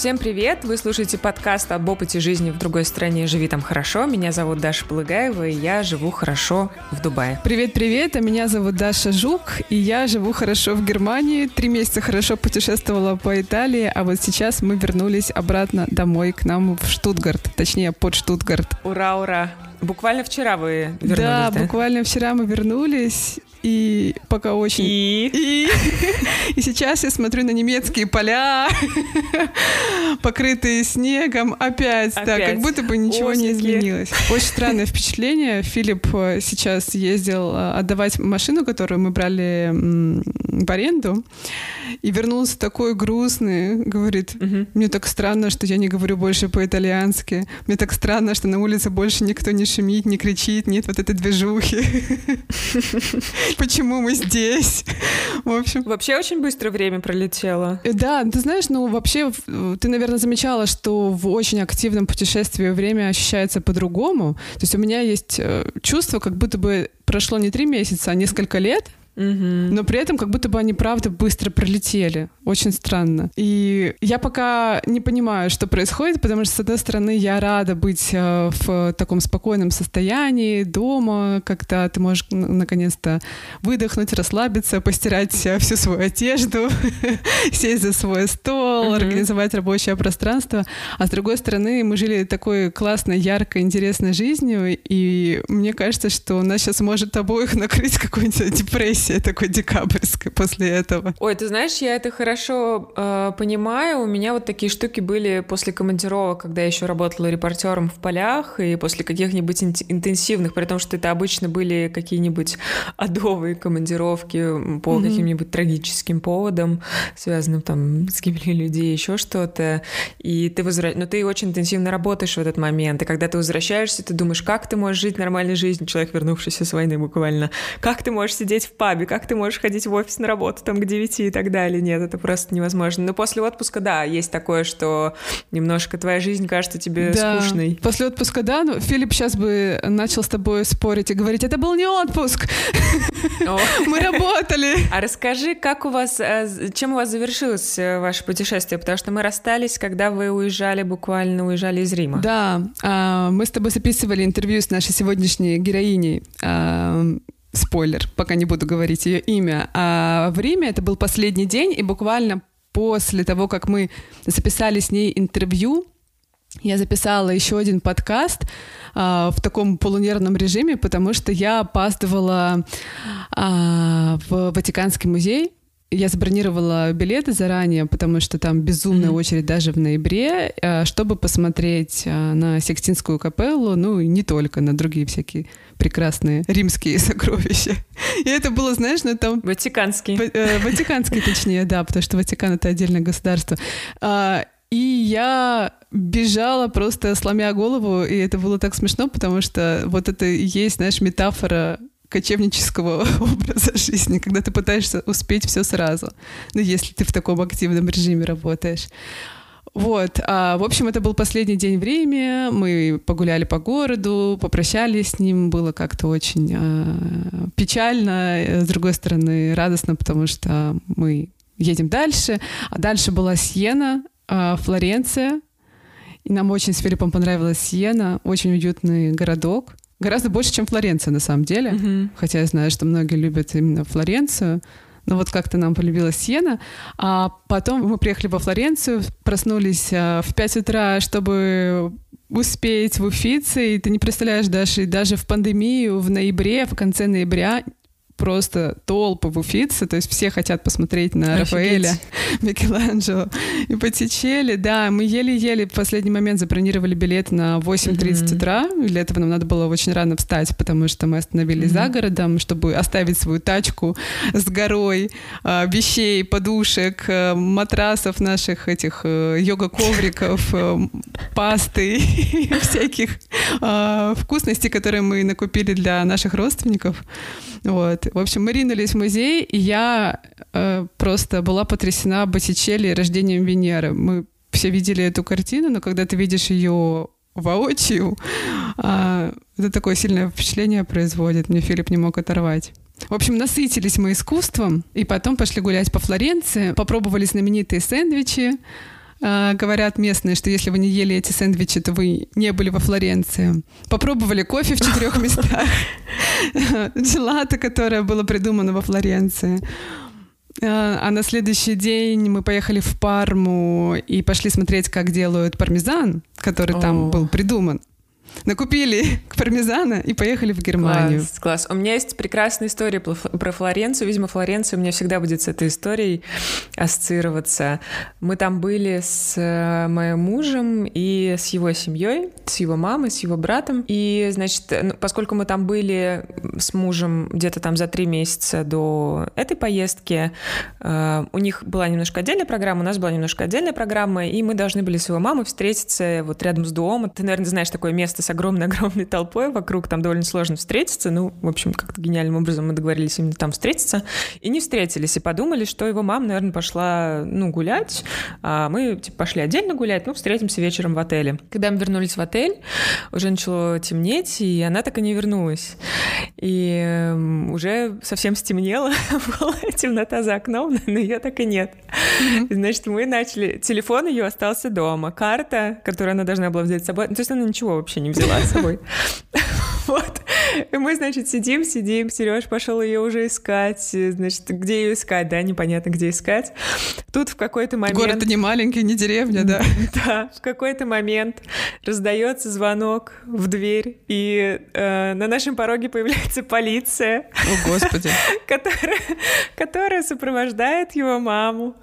Всем привет! Вы слушаете подкаст об опыте жизни в другой стране «Живи там хорошо». Меня зовут Даша Полыгаева, и я живу хорошо в Дубае. Привет-привет! А меня зовут Даша Жук, и я живу хорошо в Германии. Три месяца хорошо путешествовала по Италии, а вот сейчас мы вернулись обратно домой к нам в Штутгарт, точнее под Штутгарт. Ура, ура! Буквально вчера вы вернулись, да? Да, буквально вчера мы вернулись, и пока очень... И? И, и сейчас я смотрю на немецкие поля, покрытые снегом, опять, опять. да, как будто бы ничего Ослики. не изменилось. Очень странное впечатление. Филипп э, сейчас ездил э, отдавать машину, которую мы брали в аренду, и вернулся такой грустный, говорит, мне так странно, что я не говорю больше по-итальянски, мне так странно, что на улице больше никто не шумит, не кричит, нет вот этой движухи. почему мы здесь. В общем. Вообще очень быстро время пролетело. Э, да, ты знаешь, ну вообще ты, наверное, замечала, что в очень активном путешествии время ощущается по-другому. То есть у меня есть э, чувство, как будто бы прошло не три месяца, а несколько лет, но при этом как будто бы они правда быстро пролетели. Очень странно. И я пока не понимаю, что происходит, потому что, с одной стороны, я рада быть э, в таком спокойном состоянии, дома, когда ты можешь наконец-то выдохнуть, расслабиться, постирать всю свою одежду, сесть за свой стол, организовать рабочее пространство. А с другой стороны, мы жили такой классной, яркой, интересной жизнью, и мне кажется, что нас сейчас может обоих накрыть какой-нибудь депрессией депрессия такой декабрьской после этого. Ой, ты знаешь, я это хорошо э, понимаю. У меня вот такие штуки были после командировок, когда я еще работала репортером в полях, и после каких-нибудь интенсивных, при том, что это обычно были какие-нибудь адовые командировки по mm-hmm. каким-нибудь трагическим поводам, связанным там с гибелью людей, еще что-то. И ты возвращаешься, но ты очень интенсивно работаешь в этот момент. И когда ты возвращаешься, ты думаешь, как ты можешь жить нормальной жизнью, человек, вернувшийся с войны буквально. Как ты можешь сидеть в пабе, как ты можешь ходить в офис на работу там к 9 и так далее. Нет, это просто невозможно. Но после отпуска, да, есть такое, что немножко твоя жизнь кажется тебе да. скучной. После отпуска, да, ну, Филипп сейчас бы начал с тобой спорить и говорить, это был не отпуск, мы работали. А расскажи, как у вас, э, чем у вас завершилось э, ваше путешествие? Потому что мы расстались, когда вы уезжали, буквально уезжали из Рима. Да, а, мы с тобой записывали интервью с нашей сегодняшней героиней спойлер, пока не буду говорить ее имя, а в Риме это был последний день, и буквально после того, как мы записали с ней интервью, я записала еще один подкаст а, в таком полунервном режиме, потому что я опаздывала а, в Ватиканский музей. Я забронировала билеты заранее, потому что там безумная mm-hmm. очередь даже в ноябре, а, чтобы посмотреть а, на Сикстинскую капеллу, ну и не только, на другие всякие прекрасные римские сокровища. И это было, знаешь, ну там... Ватиканский. Э, Ватиканский, точнее, да, потому что Ватикан — это отдельное государство. А, и я бежала просто сломя голову, и это было так смешно, потому что вот это и есть, знаешь, метафора кочевнического образа жизни, когда ты пытаешься успеть все сразу, ну, если ты в таком активном режиме работаешь. Вот, а, в общем, это был последний день в Риме, мы погуляли по городу, попрощались с ним, было как-то очень а, печально, с другой стороны радостно, потому что мы едем дальше, а дальше была Сиена, а, Флоренция, и нам очень с Филиппом понравилась Сиена, очень уютный городок, гораздо больше, чем Флоренция на самом деле, mm-hmm. хотя я знаю, что многие любят именно Флоренцию, ну вот как-то нам полюбилась Сиена. А потом мы приехали во Флоренцию, проснулись а, в 5 утра, чтобы успеть в Уфице, и ты не представляешь, даже, даже в пандемию, в ноябре, в конце ноября просто толпы в Уфице, то есть все хотят посмотреть на Офигеть. Рафаэля, Микеланджело и Боттичелли. Да, мы еле-еле в последний момент забронировали билет на 8.30 mm-hmm. утра. Для этого нам надо было очень рано встать, потому что мы остановились mm-hmm. за городом, чтобы оставить свою тачку с горой э, вещей, подушек, э, матрасов наших этих э, йога-ковриков, э, пасты и всяких э, вкусностей, которые мы накупили для наших родственников. Вот. В общем, мы ринулись в музей, и я э, просто была потрясена Боттичелли рождением Венеры. Мы все видели эту картину, но когда ты видишь ее воочию, э, это такое сильное впечатление производит. Мне Филипп не мог оторвать. В общем, насытились мы искусством, и потом пошли гулять по Флоренции, попробовали знаменитые сэндвичи, говорят местные, что если вы не ели эти сэндвичи, то вы не были во Флоренции. Попробовали кофе в четырех местах. Джелато, которое было придумано во Флоренции. А, а на следующий день мы поехали в Парму и пошли смотреть, как делают пармезан, который там был придуман накупили пармезана и поехали в Германию. Класс, класс. У меня есть прекрасная история про Флоренцию. Видимо, Флоренция у меня всегда будет с этой историей ассоциироваться. Мы там были с э, моим мужем и с его семьей, с его мамой, с его братом. И, значит, ну, поскольку мы там были с мужем где-то там за три месяца до этой поездки, э, у них была немножко отдельная программа, у нас была немножко отдельная программа, и мы должны были с его мамой встретиться вот рядом с домом. Ты, наверное, знаешь такое место с огромной-огромной толпой вокруг, там довольно сложно встретиться. Ну, в общем, как-то гениальным образом мы договорились именно там встретиться. И не встретились, и подумали, что его мама, наверное, пошла, ну, гулять, а мы, типа, пошли отдельно гулять, ну, встретимся вечером в отеле. Когда мы вернулись в отель, уже начало темнеть, и она так и не вернулась. И эм, уже совсем стемнело, была темнота за окном, но ее так и нет. Значит, мы начали... Телефон ее остался дома, карта, которую она должна была взять с собой, ну, то есть она ничего вообще не взяла с собой. Вот. И мы, значит, сидим, сидим, Сереж пошел ее уже искать, значит, где ее искать, да, непонятно, где искать. Тут в какой-то момент... Город не маленький, не деревня, да? Да, в какой-то момент раздается звонок в дверь, и э, на нашем пороге появляется полиция. О, Господи. Которая, которая сопровождает его маму.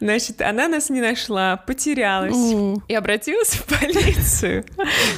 Значит, она нас не нашла, потерялась У. и обратилась в полицию.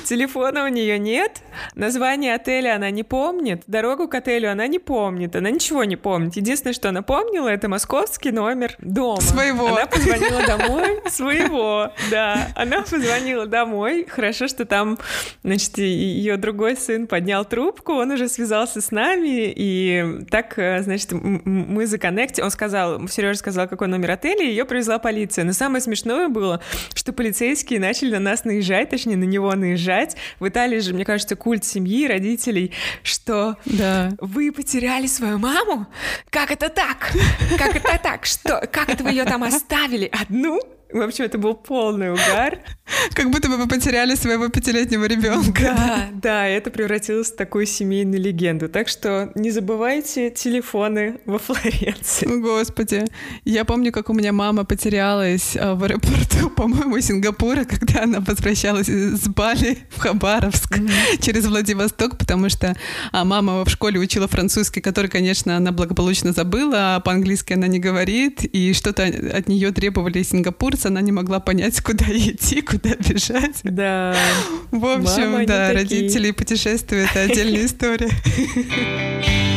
Телефона у нее нет, название отеля она не помнит, дорогу к отелю она не помнит, она ничего не помнит. Единственное, что она помнила, это московский номер дома. Своего. Она позвонила домой, своего, да. Она позвонила домой. Хорошо, что там, значит, ее другой сын поднял трубку, он уже связался с нами, и так, э, значит, мы законнектили. Он сказал, Сережа сказал, какой номер отеля, и ее привезла полиция. Но самое смешное было, что полицейские начали на нас наезжать, точнее, на него наезжать. В Италии же, мне кажется, культ семьи, родителей, что да. вы потеряли свою маму? Как это так? Как это так? Что? Как это вы ее там оставили одну? В общем, это был полный угар. Как будто бы вы потеряли своего пятилетнего ребенка. Да, да, это превратилось в такую семейную легенду. Так что не забывайте телефоны во Флоренции. Господи. Я помню, как у меня мама потерялась а, в аэропорту, по-моему, Сингапура, когда она возвращалась с Бали в Хабаровск mm-hmm. через Владивосток, потому что а, мама в школе учила французский, который, конечно, она благополучно забыла, а по-английски она не говорит, и что-то от нее требовали сингапурцы, она не могла понять, куда идти, куда куда бежать. Да. В общем, Мама, да, родители и путешествия — это отдельная история.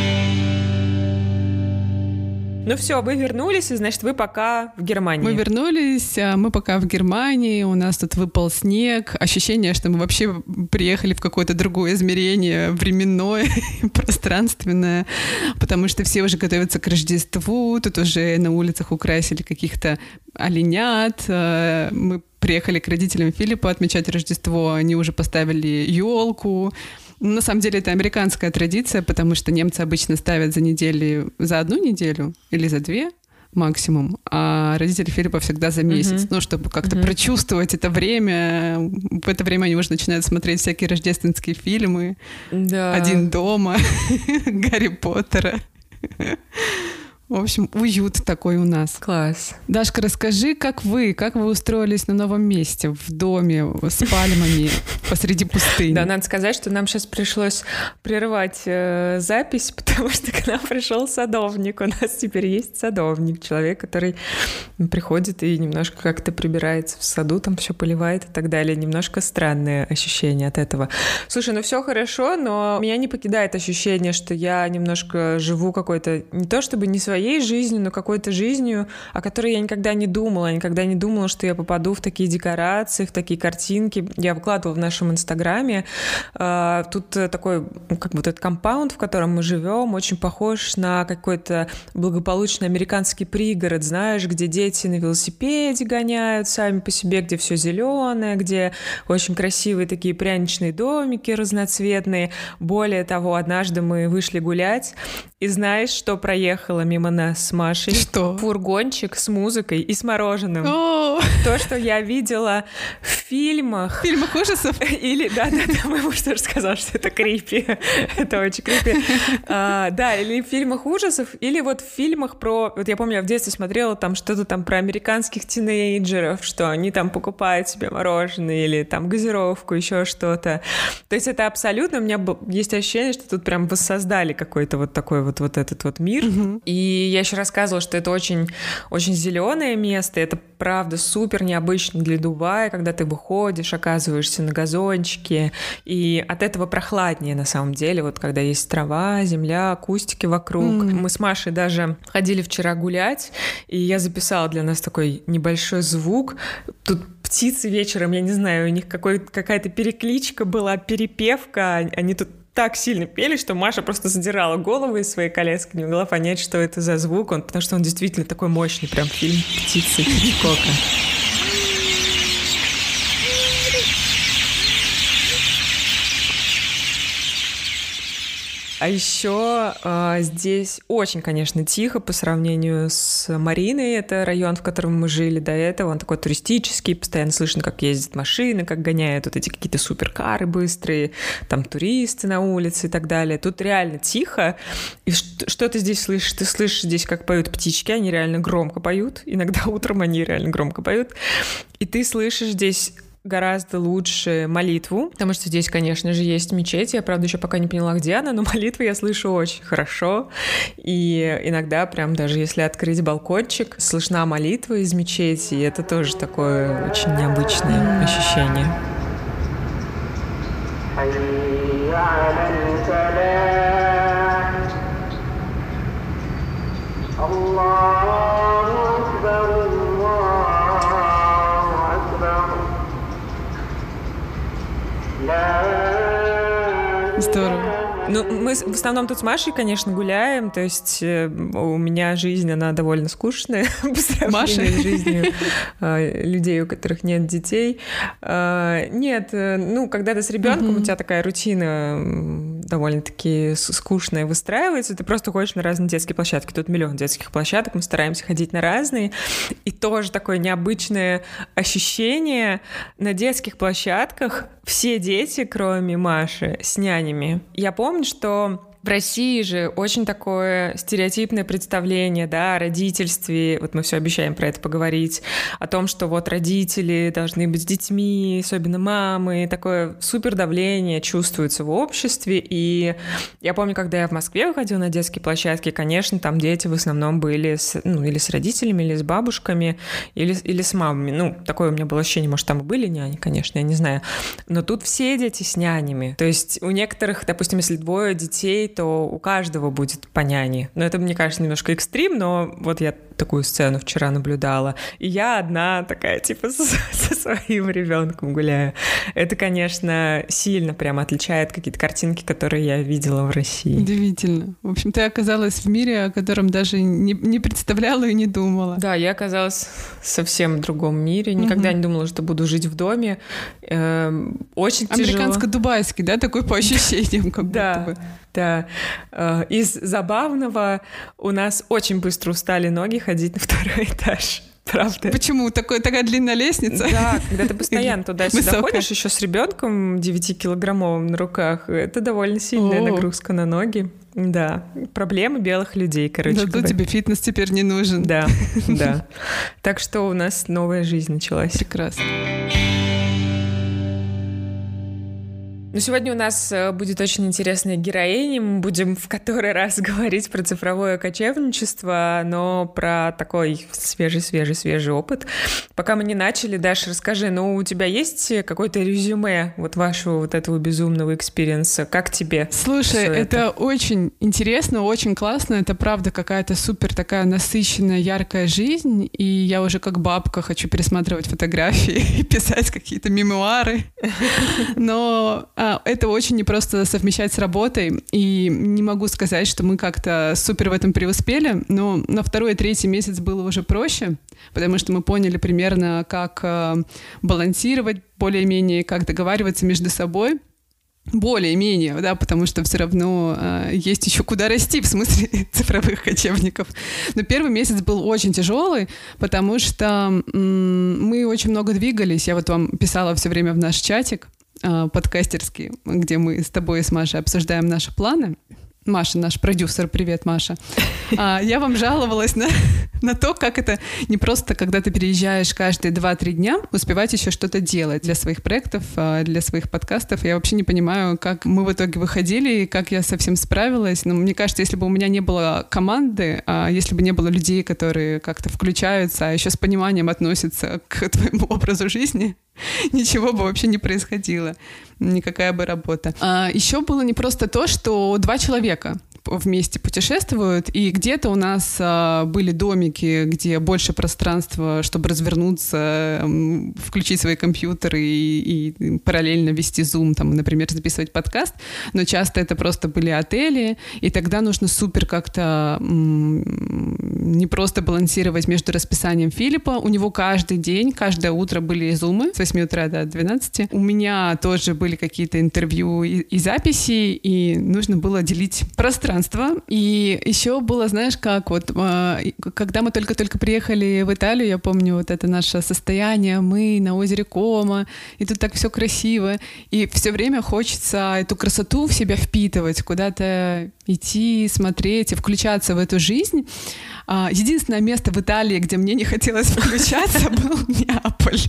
Ну все, вы вернулись, и значит, вы пока в Германии. Мы вернулись, а мы пока в Германии, у нас тут выпал снег, ощущение, что мы вообще приехали в какое-то другое измерение, временное, пространственное, потому что все уже готовятся к Рождеству, тут уже на улицах украсили каких-то оленят, а, мы приехали к родителям Филиппа отмечать Рождество, они уже поставили елку, на самом деле это американская традиция, потому что немцы обычно ставят за неделю, за одну неделю или за две максимум, а родители Филиппа всегда за месяц, uh-huh. ну, чтобы как-то uh-huh. прочувствовать это время. В это время они уже начинают смотреть всякие рождественские фильмы. Да. «Один дома», «Гарри Поттера». В общем, уют такой у нас. Класс. Дашка, расскажи, как вы, как вы устроились на новом месте, в доме с пальмами посреди пустыни? Да, надо сказать, что нам сейчас пришлось прервать э, запись, потому что к нам пришел садовник. У нас теперь есть садовник, человек, который приходит и немножко как-то прибирается в саду, там все поливает и так далее. Немножко странное ощущение от этого. Слушай, ну все хорошо, но меня не покидает ощущение, что я немножко живу какой-то не то чтобы не своей своей жизнью, но какой-то жизнью, о которой я никогда не думала. Никогда не думала, что я попаду в такие декорации, в такие картинки. Я выкладывала в нашем инстаграме. А, тут такой, ну, как бы этот компаунд, в котором мы живем, очень похож на какой-то благополучный американский пригород, знаешь, где дети на велосипеде гоняют сами по себе, где все зеленое, где очень красивые такие пряничные домики разноцветные. Более того, однажды мы вышли гулять, и знаешь, что проехало мимо нас с Машей. Что? Фургончик с музыкой и с мороженым. О, То, что я видела в фильмах. в фильмах ужасов? Или, да, да, да, мой муж тоже сказал, что это крипи. Это очень крипи. А, да, или в фильмах ужасов, или вот в фильмах про... Вот я помню, я в детстве смотрела там что-то там про американских тинейджеров, что они там покупают себе мороженое или там газировку, еще что-то. То есть это абсолютно... У меня есть ощущение, что тут прям воссоздали какой-то вот такой вот, вот этот вот мир. И я еще рассказывала, что это очень, очень зеленое место, это правда супер необычно для Дубая, когда ты выходишь, оказываешься на газончике, и от этого прохладнее на самом деле, вот когда есть трава, земля, кустики вокруг. М. Мы с Машей даже ходили вчера гулять, и я записала для нас такой небольшой звук. Тут птицы вечером, я не знаю, у них какой, какая-то перекличка была, перепевка, они тут так сильно пели, что Маша просто задирала голову из своей коляски, не могла понять, что это за звук, он, потому что он действительно такой мощный, прям фильм «Птицы» Хичкока. А еще а, здесь очень, конечно, тихо по сравнению с Мариной. Это район, в котором мы жили до этого. Он такой туристический, постоянно слышно, как ездят машины, как гоняют вот эти какие-то суперкары быстрые, там туристы на улице и так далее. Тут реально тихо. И что, что ты здесь слышишь? Ты слышишь здесь, как поют птички, они реально громко поют. Иногда утром они реально громко поют. И ты слышишь здесь гораздо лучше молитву, потому что здесь, конечно же, есть мечеть. Я, правда, еще пока не поняла, где она, но молитву я слышу очень хорошо. И иногда, прям даже если открыть балкончик, слышна молитва из мечети, и это тоже такое очень необычное ощущение. Здорово. Ну, мы в основном тут с Машей, конечно, гуляем, то есть э, у меня жизнь, она довольно скучная по сравнению Маша? с жизнью э, людей, у которых нет детей. А, Нет, э, ну, когда ты с ребенком, у тебя такая рутина довольно-таки скучная выстраивается, ты просто ходишь на разные детские площадки. Тут миллион детских площадок, мы стараемся ходить на разные, и тоже такое необычное ощущение на детских площадках все дети, кроме Маши, с нянями. Я помню, что в России же очень такое стереотипное представление, да, о родительстве. Вот мы все обещаем про это поговорить. О том, что вот родители должны быть с детьми, особенно мамы. Такое супер давление чувствуется в обществе. И я помню, когда я в Москве выходила на детские площадки, конечно, там дети в основном были с, ну, или с родителями, или с бабушками, или, или с мамами. Ну, такое у меня было ощущение, может, там и были няни, конечно, я не знаю. Но тут все дети с нянями. То есть у некоторых, допустим, если двое детей, то у каждого будет по няне. Но это, мне кажется, немножко экстрим, но вот я такую сцену вчера наблюдала. И я одна такая, типа, со, со своим ребенком гуляю. Это, конечно, сильно прям отличает какие-то картинки, которые я видела в России. Удивительно. В общем, ты оказалась в мире, о котором даже не, не представляла и не думала. Да, я оказалась в совсем другом мире. Никогда Мгм. не думала, что буду жить в доме. Эм, очень тяжело. Американско-дубайский, да, такой по ощущениям, как Да, будто бы. да. Э, Из забавного у нас очень быстро устали ноги ходить на второй этаж. Правда. Почему? Такой, такая длинная лестница? Да, когда ты постоянно туда-сюда ходишь, еще с ребенком 9-килограммовым на руках, это довольно сильная О. нагрузка на ноги. Да, проблемы белых людей, короче Да, тут тебе фитнес теперь не нужен. Да, да. Так что у нас новая жизнь началась. Прекрасно. Ну, сегодня у нас э, будет очень интересная героиня. Мы будем в который раз говорить про цифровое кочевничество, но про такой свежий-свежий-свежий опыт. Пока мы не начали, Даша, расскажи, ну, у тебя есть какое-то резюме вот вашего вот этого безумного experience а? Как тебе? Слушай, всё это очень интересно, очень классно. Это правда какая-то супер такая насыщенная, яркая жизнь. И я уже как бабка хочу пересматривать фотографии и писать какие-то мемуары. Но а, это очень непросто совмещать с работой. И не могу сказать, что мы как-то супер в этом преуспели. Но на второй и третий месяц было уже проще, потому что мы поняли примерно, как а, балансировать более-менее, как договариваться между собой. более-менее, да, потому что все равно э, есть еще куда расти в смысле цифровых кочевников. Но первый месяц был очень тяжелый, потому что м- мы очень много двигались. Я вот вам писала все время в наш чатик э, подкастерский, где мы с тобой и с Машей обсуждаем наши планы. Маша, наш продюсер, привет, Маша. А, я вам жаловалась на, на то, как это не просто, когда ты переезжаешь каждые 2-3 дня, успевать еще что-то делать для своих проектов, а, для своих подкастов. Я вообще не понимаю, как мы в итоге выходили и как я совсем справилась. Но мне кажется, если бы у меня не было команды, а если бы не было людей, которые как-то включаются, а еще с пониманием относятся к твоему образу жизни, ничего бы вообще не происходило, никакая бы работа. А еще было не просто то, что два человека вместе путешествуют, и где-то у нас а, были домики, где больше пространства, чтобы развернуться, включить свои компьютеры и, и параллельно вести зум, там, например, записывать подкаст, но часто это просто были отели, и тогда нужно супер как-то не просто балансировать между расписанием Филиппа, у него каждый день, каждое утро были зумы с 8 утра до 12, у меня тоже были какие-то интервью и, и записи, и нужно было делить пространство. И еще было, знаешь, как вот, а, когда мы только-только приехали в Италию, я помню вот это наше состояние, мы на озере Кома, и тут так все красиво, и все время хочется эту красоту в себя впитывать, куда-то идти, смотреть и включаться в эту жизнь. А, Единственное место в Италии, где мне не хотелось включаться, был Неаполь.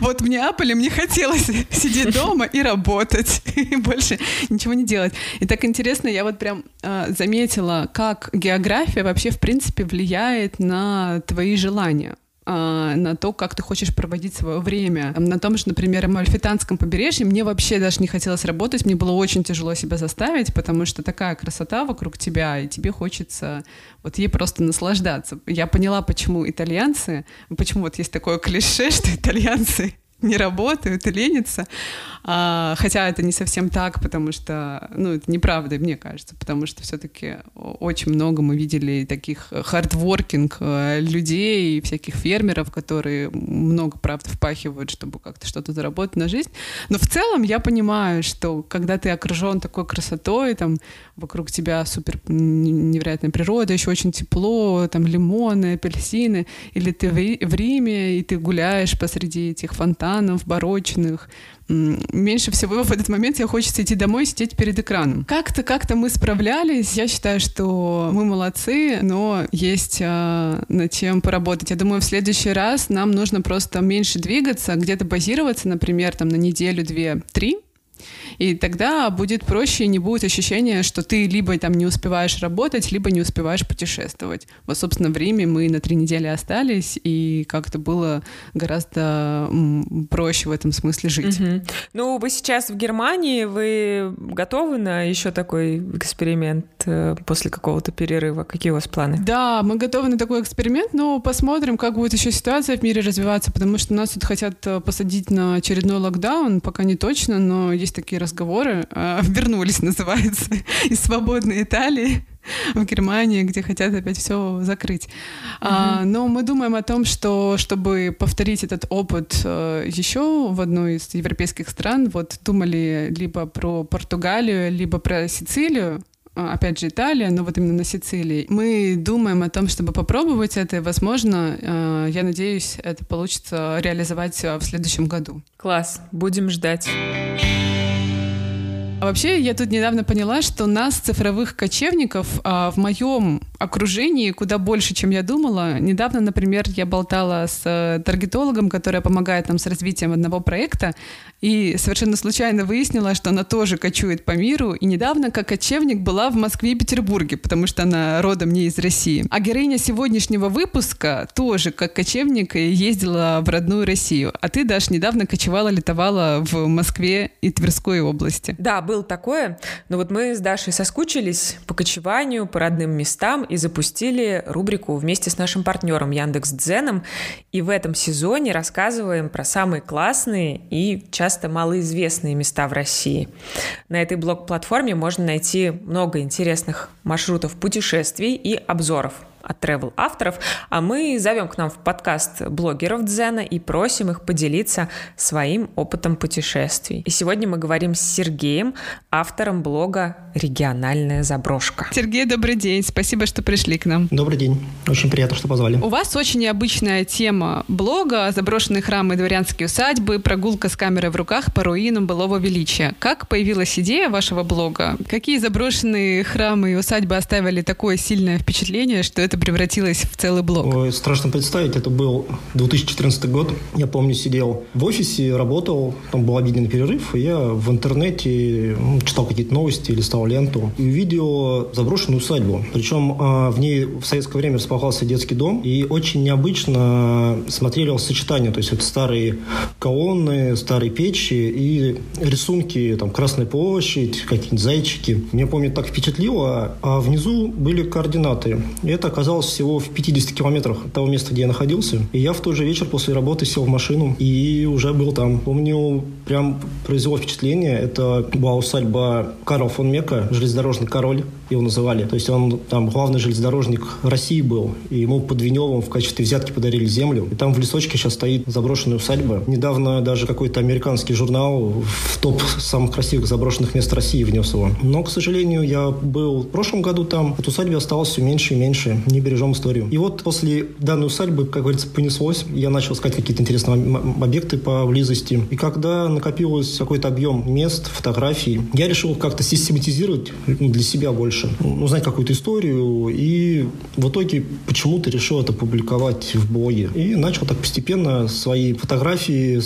Вот в Неаполе мне хотелось сидеть дома и работать, и больше ничего не делать. И так интересно, я вот прям а, заметила, как география вообще в принципе влияет на твои желания а, на то, как ты хочешь проводить свое время. На том же, например, Амальфитанском побережье мне вообще даже не хотелось работать, мне было очень тяжело себя заставить, потому что такая красота вокруг тебя, и тебе хочется вот ей просто наслаждаться. Я поняла, почему итальянцы, почему вот есть такое клише, что итальянцы не работают и ленятся. А, хотя это не совсем так, потому что, ну, это неправда, мне кажется, потому что все-таки очень много мы видели таких хардворкинг э, людей и всяких фермеров, которые много, правда, впахивают, чтобы как-то что-то заработать на жизнь. Но в целом я понимаю, что когда ты окружен такой красотой, там вокруг тебя супер невероятная природа, еще очень тепло, там лимоны, апельсины, или ты в Риме, и ты гуляешь посреди этих фонтанов барочных, меньше всего в этот момент я хочется идти домой и сидеть перед экраном. Как-то, как-то мы справлялись. Я считаю, что мы молодцы, но есть э, над чем поработать. Я думаю, в следующий раз нам нужно просто меньше двигаться, где-то базироваться, например, там на неделю, две, три, и тогда будет проще, не будет ощущения, что ты либо там не успеваешь работать, либо не успеваешь путешествовать. Вот, собственно, в Риме мы на три недели остались, и как-то было гораздо проще в этом смысле жить. Угу. Ну, вы сейчас в Германии, вы готовы на еще такой эксперимент э, после какого-то перерыва? Какие у вас планы? Да, мы готовы на такой эксперимент, но посмотрим, как будет еще ситуация в мире развиваться, потому что нас тут хотят э, посадить на очередной локдаун, пока не точно, но есть такие разговоры, э, вернулись, называется, из свободной Италии в Германии, где хотят опять все закрыть. Mm-hmm. А, но мы думаем о том, что чтобы повторить этот опыт э, еще в одной из европейских стран, вот думали либо про Португалию, либо про Сицилию, а, опять же, Италия, но вот именно на Сицилии. Мы думаем о том, чтобы попробовать это, и, возможно, э, я надеюсь, это получится реализовать в следующем году. Класс, будем ждать. А вообще, я тут недавно поняла, что нас, цифровых кочевников, а, в моем окружении куда больше, чем я думала. Недавно, например, я болтала с э, таргетологом, которая помогает нам с развитием одного проекта, и совершенно случайно выяснила, что она тоже кочует по миру, и недавно, как кочевник, была в Москве и Петербурге, потому что она родом не из России. А героиня сегодняшнего выпуска тоже, как кочевник, ездила в родную Россию. А ты, Даш, недавно кочевала, летовала в Москве и Тверской области. Да, было такое. Но вот мы с Дашей соскучились по кочеванию, по родным местам и запустили рубрику вместе с нашим партнером Яндекс Дзеном. И в этом сезоне рассказываем про самые классные и часто малоизвестные места в России. На этой блог-платформе можно найти много интересных маршрутов путешествий и обзоров. От travel авторов, а мы зовем к нам в подкаст блогеров Дзена и просим их поделиться своим опытом путешествий. И сегодня мы говорим с Сергеем, автором блога «Региональная заброшка». Сергей, добрый день. Спасибо, что пришли к нам. Добрый день. Очень приятно, что позвали. У вас очень необычная тема блога «Заброшенные храмы и дворянские усадьбы. Прогулка с камерой в руках по руинам былого величия». Как появилась идея вашего блога? Какие заброшенные храмы и усадьбы оставили такое сильное впечатление, что это превратилось в целый блог? Ой, страшно представить, это был 2014 год. Я помню, сидел в офисе, работал, там был обеденный перерыв, и я в интернете ну, читал какие-то новости, листал ленту, и увидел заброшенную усадьбу. Причем а, в ней в советское время располагался детский дом, и очень необычно смотрели сочетание, то есть это старые колонны, старые печи и рисунки, там, Красная площадь, какие-нибудь зайчики. Меня, помню, так впечатлило, а внизу были координаты. Это оказалось всего в 50 километрах от того места, где я находился. И я в тот же вечер после работы сел в машину и уже был там. Помню, прям произвело впечатление. Это была усадьба Карла фон Мека, железнодорожный король его называли. То есть он там главный железнодорожник России был. И ему под Виневым в качестве взятки подарили землю. И там в лесочке сейчас стоит заброшенная усадьба. Недавно даже какой-то американский журнал в топ самых красивых заброшенных мест России внес его. Но, к сожалению, я был в прошлом году там. От усадьбы осталось все меньше и меньше. Не бережем историю. И вот после данной усадьбы, как говорится, понеслось. Я начал искать какие-то интересные объекты поблизости. И когда накопилось какой-то объем мест, фотографий, я решил как-то систематизировать для себя больше больше, узнать какую-то историю, и в итоге почему-то решил это публиковать в блоге. И начал так постепенно свои фотографии,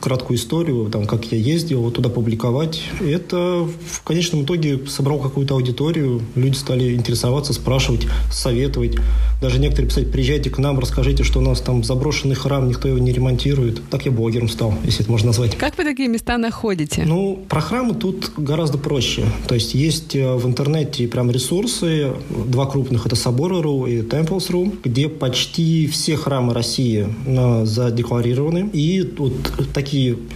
краткую историю, там, как я ездил, вот туда публиковать. Это в конечном итоге собрал какую-то аудиторию, люди стали интересоваться, спрашивать, советовать. Даже некоторые писать, приезжайте к нам, расскажите, что у нас там заброшенный храм, никто его не ремонтирует. Так я блогером стал, если это можно назвать. Как вы такие места находите? Ну, про храмы тут гораздо проще. То есть есть э, в интернете прям ресурсы, два крупных, это Соборы.ру и Temples.ru, где почти все храмы России задекларированы. И вот такие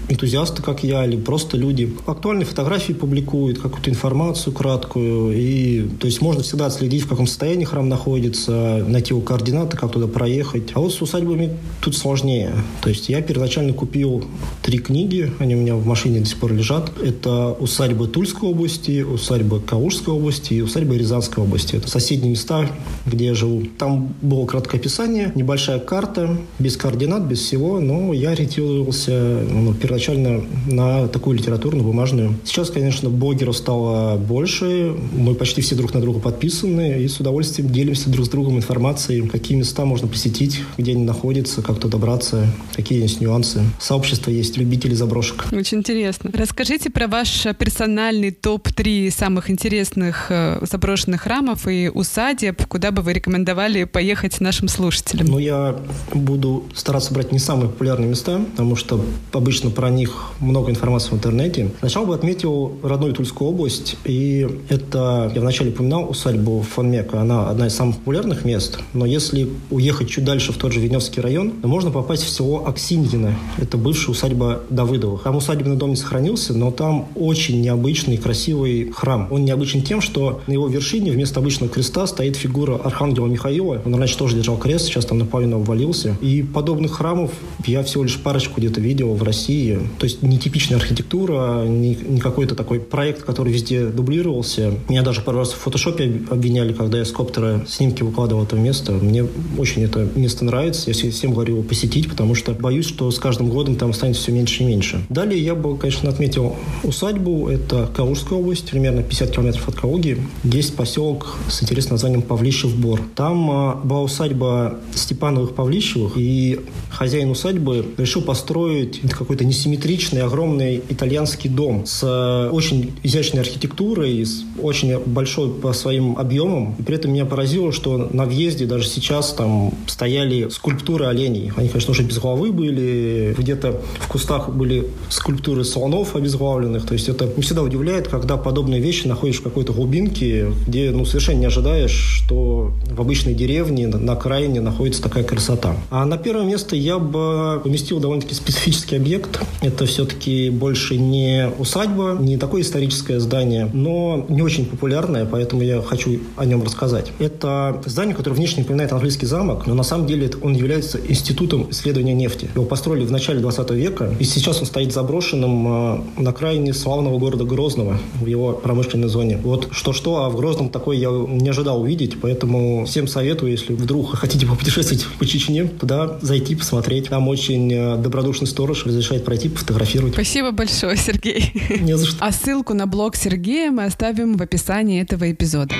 энтузиасты, как я, или просто люди, актуальные фотографии публикуют, какую-то информацию краткую. И, то есть можно всегда отследить, в каком состоянии храм находится, найти его координаты, как туда проехать. А вот с усадьбами тут сложнее. То есть я первоначально купил три книги, они у меня в машине до сих пор лежат. Это усадьба Тульской области, усадьба Калужской области и усадьба Рязанской области. Это соседние места, где я живу. Там было краткое описание, небольшая карта, без координат, без всего, но я ориентировался ну, первоначально на такую литературную, бумажную. Сейчас, конечно, блогеров стало больше, мы почти все друг на друга подписаны и с удовольствием делимся друг с другом информацией какие места можно посетить, где они находятся, как туда добраться, какие есть нюансы. Сообщество есть, любители заброшек. Очень интересно. Расскажите про ваш персональный топ-3 самых интересных э, заброшенных храмов и усадеб, куда бы вы рекомендовали поехать нашим слушателям. Ну, я буду стараться брать не самые популярные места, потому что обычно про них много информации в интернете. Сначала бы отметил родную Тульскую область, и это, я вначале упоминал усадьбу Фонмека, она одна из самых популярных мест, но если уехать чуть дальше в тот же Веневский район, то можно попасть в село Аксиньино. Это бывшая усадьба Давыдовых. Там усадебный дом не сохранился, но там очень необычный, красивый храм. Он необычен тем, что на его вершине вместо обычного креста стоит фигура Архангела Михаила. Он раньше тоже держал крест, сейчас там наполовину обвалился. И подобных храмов я всего лишь парочку где-то видел в России. То есть не типичная архитектура, не, не какой-то такой проект, который везде дублировался. Меня даже пару раз в фотошопе обвиняли, когда я с коптера снимки выкладывал этого места. Мне очень это место нравится. Я всем говорю его посетить, потому что боюсь, что с каждым годом там станет все меньше и меньше. Далее я бы, конечно, отметил усадьбу. Это Калужская область, примерно 50 километров от Калуги. Есть поселок с интересным названием Павлищев Бор. Там а, была усадьба Степановых-Павлищевых, и хозяин усадьбы решил построить какой-то несимметричный, огромный итальянский дом с а, очень изящной архитектурой, с очень большой по своим объемам. И при этом меня поразило, что на въезде даже сейчас там стояли скульптуры оленей. Они, конечно, уже без головы были. Где-то в кустах были скульптуры слонов обезглавленных. То есть это не всегда удивляет, когда подобные вещи находишь в какой-то глубинке, где ну, совершенно не ожидаешь, что в обычной деревне на окраине находится такая красота. А на первое место я бы поместил довольно-таки специфический объект. Это все-таки больше не усадьба, не такое историческое здание, но не очень популярное, поэтому я хочу о нем рассказать. Это здание, которое внешне напоминает английский замок, но на самом деле он является институтом исследования нефти. Его построили в начале 20 века, и сейчас он стоит заброшенным а, на крайне славного города Грозного в его промышленной зоне. Вот что-что, а в Грозном такой я не ожидал увидеть, поэтому всем советую, если вдруг хотите попутешествовать по Чечне, туда зайти, посмотреть. Там очень э, добродушный сторож разрешает пройти, пофотографировать. Спасибо большое, Сергей. Не за что. А ссылку на блог Сергея мы оставим в описании этого эпизода.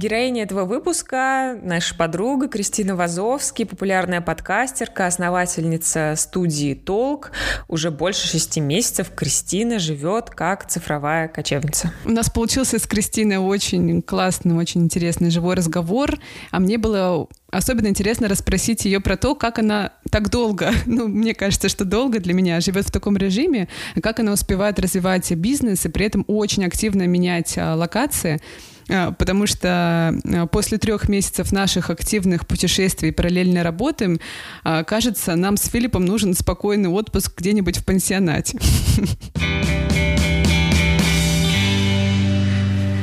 Героиня этого выпуска — наша подруга Кристина Вазовский, популярная подкастерка, основательница студии «Толк». Уже больше шести месяцев Кристина живет как цифровая кочевница. У нас получился с Кристиной очень классный, очень интересный живой разговор, а мне было Особенно интересно расспросить ее про то, как она так долго, ну, мне кажется, что долго для меня живет в таком режиме, как она успевает развивать бизнес и при этом очень активно менять а, локации. А, потому что а, после трех месяцев наших активных путешествий и параллельной работы, кажется, нам с Филиппом нужен спокойный отпуск где-нибудь в пансионате.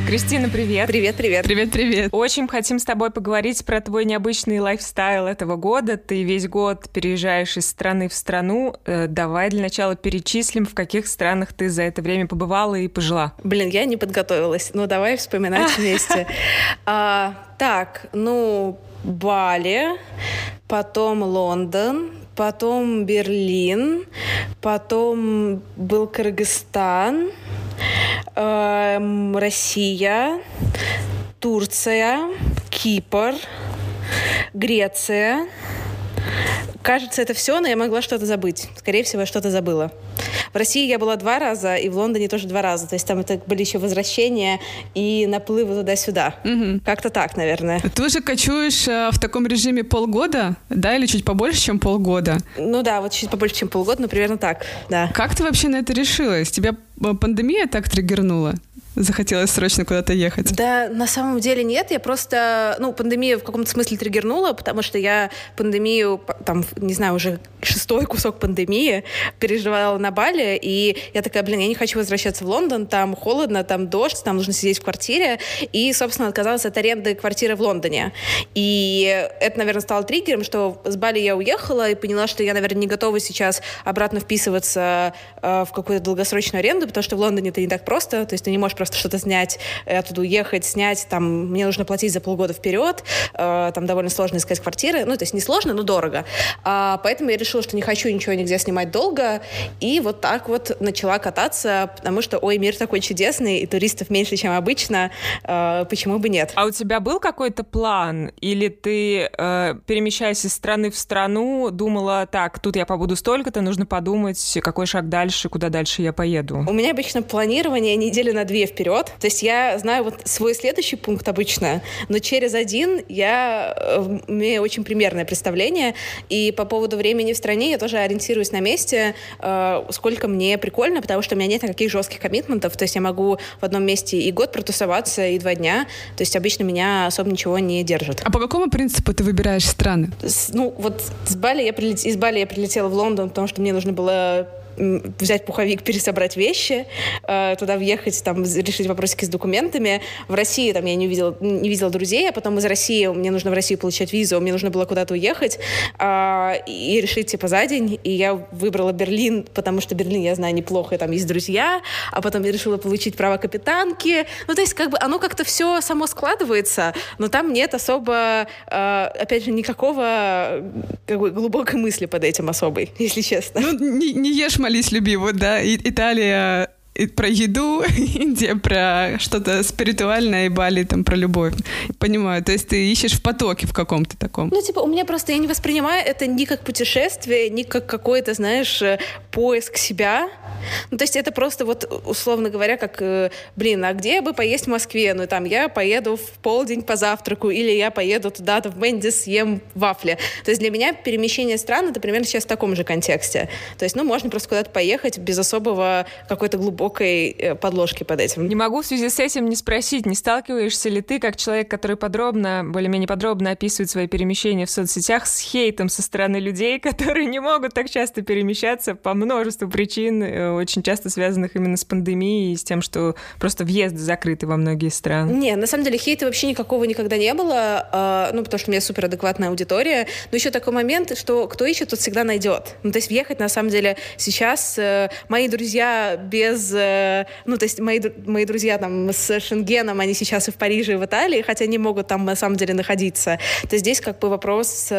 Кристина, привет. Привет, привет. Привет, привет. Очень хотим с тобой поговорить про твой необычный лайфстайл этого года. Ты весь год переезжаешь из страны в страну. Э, давай для начала перечислим, в каких странах ты за это время побывала и пожила. Блин, я не подготовилась. Ну, давай вспоминать вместе. А, так, ну, Бали, потом Лондон, потом Берлин, потом был Кыргызстан, эм, Россия, Турция, Кипр, Греция. Кажется, это все, но я могла что-то забыть. Скорее всего, я что-то забыла. В России я была два раза, и в Лондоне тоже два раза. То есть там это были еще возвращения и наплывы туда-сюда. Мгм. Как-то так, наверное. Ты уже кочуешь э, в таком режиме полгода, да, или чуть побольше, чем полгода? Ну да, вот чуть побольше, чем полгода, но примерно так, да. Как ты вообще на это решилась? Тебя э, пандемия так триггернула? Захотелось срочно куда-то ехать? Да, на самом деле нет, я просто, ну, пандемия в каком-то смысле триггернула, потому что я пандемию, там, не знаю, уже шестой кусок пандемии переживала на Бали, и я такая, блин, я не хочу возвращаться в Лондон, там холодно, там дождь, там нужно сидеть в квартире, и, собственно, отказалась от аренды квартиры в Лондоне. И это, наверное, стало триггером, что с Бали я уехала и поняла, что я, наверное, не готова сейчас обратно вписываться э, в какую-то долгосрочную аренду, потому что в Лондоне это не так просто, то есть ты не можешь просто что-то снять, э, оттуда уехать, снять, там, мне нужно платить за полгода вперед, э, там довольно сложно искать квартиры, ну, то есть не сложно, но дорого. А, поэтому я решила, что не хочу ничего нигде снимать долго, и вот так вот начала кататься, потому что, ой, мир такой чудесный, и туристов меньше, чем обычно, э, почему бы нет? А у тебя был какой-то план? Или ты, э, перемещаясь из страны в страну, думала, так, тут я побуду столько-то, нужно подумать, какой шаг дальше, куда дальше я поеду? У меня обычно планирование недели на две вперед. То есть я знаю вот свой следующий пункт обычно, но через один я э, имею очень примерное представление. И по поводу времени в стране я тоже ориентируюсь на месте, э, сколько мне прикольно, потому что у меня нет никаких жестких коммитментов. То есть я могу в одном месте и год протусоваться, и два дня. То есть обычно меня особо ничего не держит. А по какому принципу ты выбираешь страны? С- ну, вот с Бали я прилет- из Бали я прилетела в Лондон, потому что мне нужно было взять пуховик, пересобрать вещи, э, туда въехать, там, решить вопросики с документами. В России там я не видела, не видела друзей, а потом из России мне нужно в Россию получать визу, мне нужно было куда-то уехать а, и решить, типа, за день. И я выбрала Берлин, потому что Берлин, я знаю, неплохо, и там есть друзья, а потом я решила получить право капитанки. Ну, то есть, как бы, оно как-то все само складывается, но там нет особо, э, опять же, никакого как бы, глубокой мысли под этим особой, если честно. Ну, не, не ешь, молись, люби. Вот, да, И- Италия и про еду, Индия про что-то спиритуальное, и Бали там про любовь. Понимаю, то есть ты ищешь в потоке в каком-то таком. Ну, типа, у меня просто, я не воспринимаю это ни как путешествие, ни как какое-то, знаешь, э, поиск себя. Ну, то есть это просто вот, условно говоря, как, э, блин, а где бы поесть в Москве? Ну, там, я поеду в полдень по завтраку, или я поеду туда-то в Мэнди съем вафли. То есть для меня перемещение стран, это примерно сейчас в таком же контексте. То есть, ну, можно просто куда-то поехать без особого какой-то глубокой э, подложки под этим. Не могу в связи с этим не спросить, не сталкиваешься ли ты, как человек, который подробно, более-менее подробно описывает свои перемещения в соцсетях, с хейтом со стороны людей, которые не могут так часто перемещаться по множеству причин, э, очень часто связанных именно с пандемией и с тем, что просто въезды закрыты во многие страны? Не, на самом деле хейта вообще никакого никогда не было, э, ну, потому что у меня супер адекватная аудитория, но еще такой момент, что кто ищет, тот всегда найдет. Ну, то есть въехать, на самом деле, сейчас э, мои друзья без... Э, ну, то есть мои, мои друзья там с Шенгеном, они сейчас и в Париже, и в Италии, хотя не могут там на самом деле находиться. То здесь как бы вопрос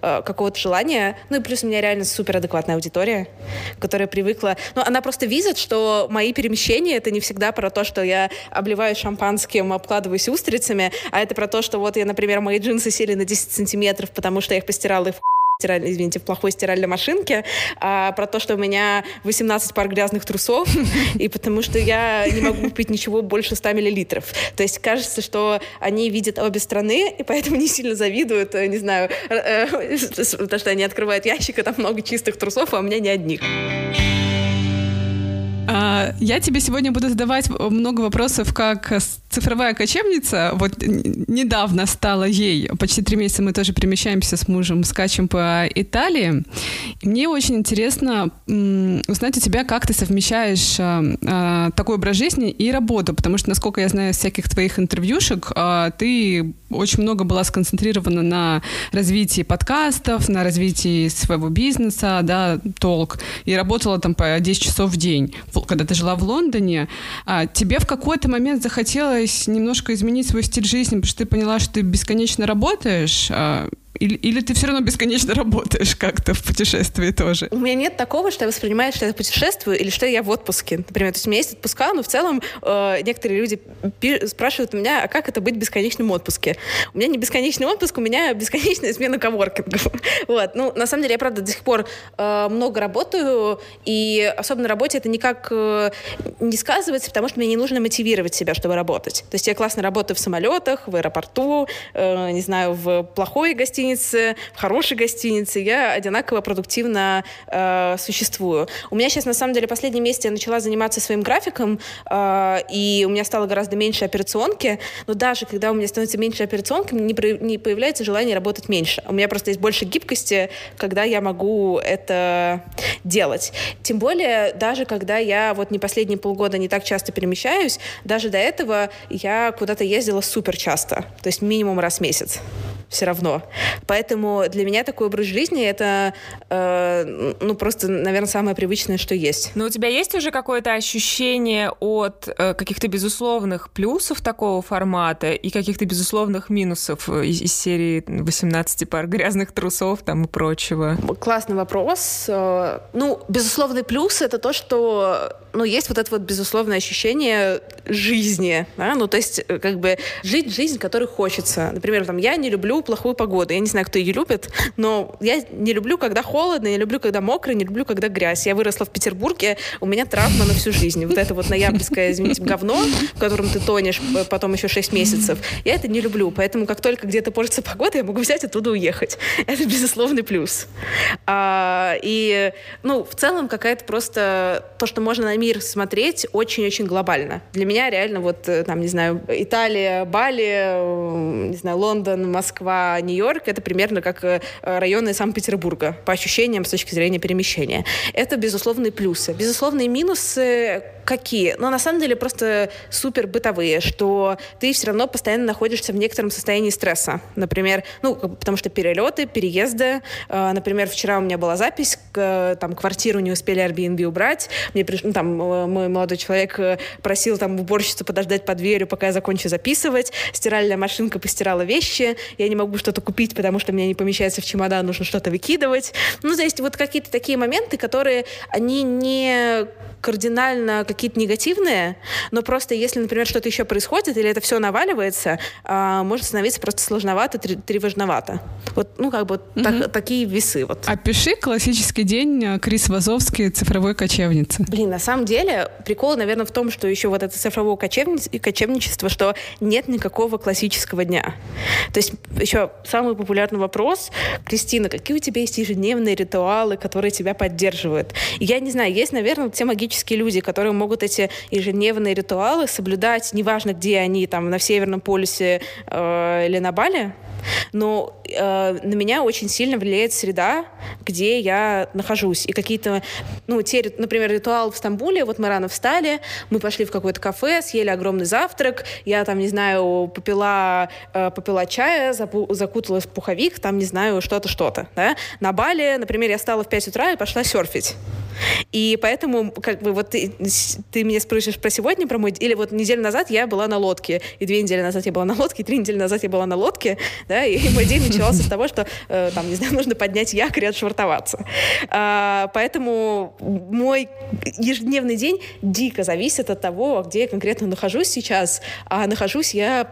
какого-то желания. Ну и плюс у меня реально супер адекватная аудитория, которая привыкла... Ну, она просто видит, что мои перемещения — это не всегда про то, что я обливаюсь шампанским, обкладываюсь устрицами, а это про то, что вот я, например, мои джинсы сели на 10 сантиметров, потому что я их постирала и в стиральной, извините, в плохой стиральной машинке, а, про то, что у меня 18 пар грязных трусов, и потому что я не могу купить ничего больше 100 миллилитров. То есть кажется, что они видят обе страны, и поэтому не сильно завидуют, э, не знаю, э, э, потому что они открывают ящик, и там много чистых трусов, а у меня не одних. А, я тебе сегодня буду задавать много вопросов как цифровая кочевница. Вот недавно стала ей, почти три месяца мы тоже перемещаемся с мужем, скачем по Италии. Мне очень интересно узнать у тебя, как ты совмещаешь а, а, такой образ жизни и работу, потому что, насколько я знаю из всяких твоих интервьюшек, ты очень много была сконцентрирована на развитии подкастов, на развитии своего бизнеса, да, толк, и работала там по 10 часов в день когда ты жила в Лондоне, а, тебе в какой-то момент захотелось немножко изменить свой стиль жизни, потому что ты поняла, что ты бесконечно работаешь, а, или, или ты все равно бесконечно работаешь как-то в путешествии тоже? У меня нет такого, что я воспринимаю, что я путешествую или что я в отпуске. Например, то есть у меня есть отпуска, но в целом э, некоторые люди спрашивают меня, а как это быть в бесконечном отпуске? У меня не бесконечный отпуск, у меня бесконечная смена коворкингов. вот. Ну, на самом деле, я, правда, до сих пор э, много работаю, и особенно на работе это никак э, не сказывается, потому что мне не нужно мотивировать себя, чтобы работать. То есть я классно работаю в самолетах, в аэропорту, э, не знаю, в плохой гостинице, гостинице, в хорошей гостинице, я одинаково продуктивно э, существую. У меня сейчас, на самом деле, последние месяцы я начала заниматься своим графиком, э, и у меня стало гораздо меньше операционки, но даже когда у меня становится меньше операционки, не, не появляется желание работать меньше. У меня просто есть больше гибкости, когда я могу это делать. Тем более, даже когда я вот не последние полгода не так часто перемещаюсь, даже до этого я куда-то ездила супер часто, то есть минимум раз в месяц все равно. Поэтому для меня такой образ жизни это, э, ну, просто, наверное, самое привычное, что есть. Но у тебя есть уже какое-то ощущение от э, каких-то безусловных плюсов такого формата и каких-то безусловных минусов э, из, из серии 18 пар грязных трусов там и прочего? Классный вопрос. Э, ну, безусловный плюс — это то, что ну, есть вот это вот безусловное ощущение жизни, да? ну, то есть, э, как бы, жить жизнь, которой хочется. Например, там, я не люблю плохую погоду, я не знаю, кто ее любит, но я не люблю, когда холодно, не люблю, когда мокро, не люблю, когда грязь. Я выросла в Петербурге, у меня травма на всю жизнь. Вот это вот ноябрьское, извините, говно, в котором ты тонешь потом еще 6 месяцев, я это не люблю, поэтому как только где-то портится погода, я могу взять оттуда уехать. Это безусловный плюс. А, и, ну, в целом какая-то просто то, что можно на мир смотреть очень-очень глобально. Для меня реально вот, э, там, не знаю, Италия, Бали, э, не знаю, Лондон, Москва, Нью-Йорк — это примерно как э, районы Санкт-Петербурга по ощущениям с точки зрения перемещения. Это безусловные плюсы. Безусловные минусы какие? Ну, на самом деле, просто супер бытовые, что ты все равно постоянно находишься в некотором состоянии стресса. Например, ну, потому что перелеты, переезды. Например, вчера у меня была запись, там, квартиру не успели Airbnb убрать. Мне приш... ну, там, мой молодой человек э, просил там уборщицу подождать под дверью, пока я закончу записывать. Стиральная машинка постирала вещи. Я не могу что-то купить, потому что у меня не помещается в чемодан, нужно что-то выкидывать. Ну, то есть вот какие-то такие моменты, которые, они не кардинально какие-то негативные, но просто если, например, что-то еще происходит или это все наваливается, а, может становиться просто сложновато, тревожновато. Вот, ну, как бы mm-hmm. так, такие весы. Вот. Опиши классический день э, Крис Вазовский цифровой кочевницы. Блин, на самом деле прикол, наверное, в том, что еще вот это цифровое кочевни- кочевничество, что нет никакого классического дня. То есть еще самый популярный вопрос, Кристина, какие у тебя есть ежедневные ритуалы, которые тебя поддерживают? Я не знаю, есть, наверное, те магические люди, которые могут эти ежедневные ритуалы соблюдать, неважно, где они, там, на Северном полюсе э, или на Бали, но э, на меня очень сильно влияет среда, где я нахожусь. И какие-то, ну, те, ри- например, ритуал в Стамбуле, вот мы рано встали, мы пошли в какое-то кафе, съели огромный завтрак, я там, не знаю, попила, э, попила чая, закуталась в пуховик, там, не знаю, что-то, что-то, да. На Бали, например, я встала в 5 утра и пошла серфить. И поэтому, как бы, вот ты, ты меня спрашиваешь про сегодня, про мой... Или вот неделю назад я была на лодке, и две недели назад я была на лодке, и три недели назад я была на лодке, да, и мой день начался с того, что, э, там, не знаю, нужно поднять якорь и отшвартоваться. А, поэтому мой ежедневный день дико зависит от того, где я конкретно нахожусь сейчас. А нахожусь я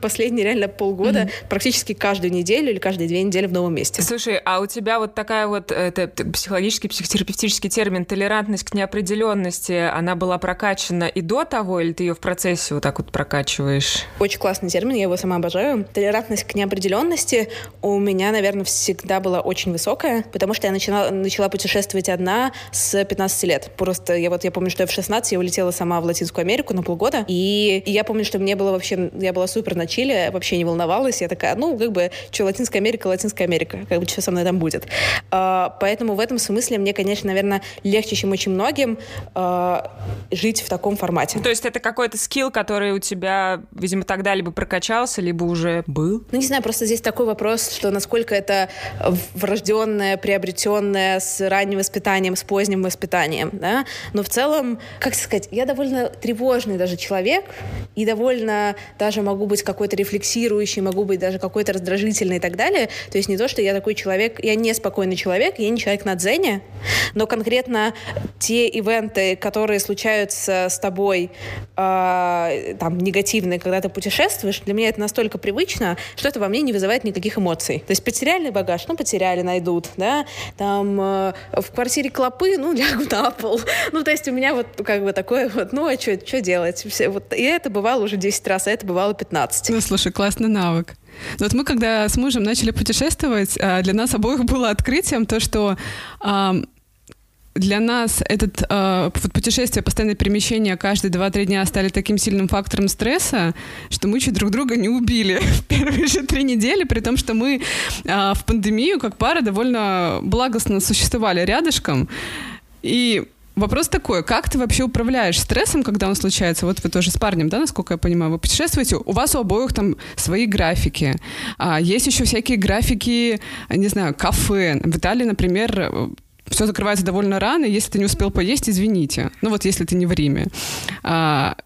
последние реально полгода практически каждую неделю или каждые две недели в новом месте. Слушай, а у тебя вот такая вот это, т- психологический, психотерапевтический термин толерантность к неопределенности, она была прокачана и до того, или ты ее в процессе вот так вот прокачиваешь? Очень классный термин, я его сама обожаю. Толерантность к неопределенности у меня, наверное, всегда была очень высокая, потому что я начала, начала путешествовать одна с 15 лет. Просто я вот я помню, что я в 16 я улетела сама в Латинскую Америку на полгода, и, и я помню, что мне было вообще, я была супер на чиле, вообще не волновалась, я такая, ну, как бы, что, Латинская Америка, Латинская Америка, как бы, что со мной там будет. А, поэтому в этом смысле мне, конечно, наверное, легче, чем очень многим, а, жить в таком формате. То есть это какой-то скилл, который у тебя, видимо, тогда либо прокачался, либо уже был? Ну, не знаю, просто здесь такой вопрос, что насколько это врожденное, приобретенное с ранним воспитанием, с поздним воспитанием, да. Но в целом, как сказать, я довольно тревожный даже человек и довольно даже могу быть какой-то рефлексирующий, могу быть даже какой-то раздражительный и так далее. То есть не то, что я такой человек, я не спокойный человек, я не человек на дзене, но конкретно те ивенты, которые случаются с тобой, э, там, негативные, когда ты путешествуешь, для меня это настолько привычно, что это во мне не вызывает никаких эмоций. То есть потеряли багаж, ну, потеряли, найдут, да, там, э, в квартире клопы, ну, лягу на пол. Ну, то есть у меня вот как бы такое вот, ну, а что делать? Все, вот, и это бывало уже 10 раз, а это бывало 15. Ну, слушай, классный навык. Ну, Вот мы, когда с мужем начали путешествовать, а, для нас обоих было открытием то, что для нас этот э, путешествие, постоянное перемещение каждые 2-3 дня стали таким сильным фактором стресса, что мы чуть друг друга не убили в первые же три недели, при том, что мы э, в пандемию как пара довольно благостно существовали рядышком. И Вопрос такой, как ты вообще управляешь стрессом, когда он случается? Вот вы тоже с парнем, да, насколько я понимаю, вы путешествуете, у вас у обоих там свои графики. А, есть еще всякие графики, не знаю, кафе. В Италии, например, все закрывается довольно рано, если ты не успел поесть, извините. Ну вот если ты не в Риме. А,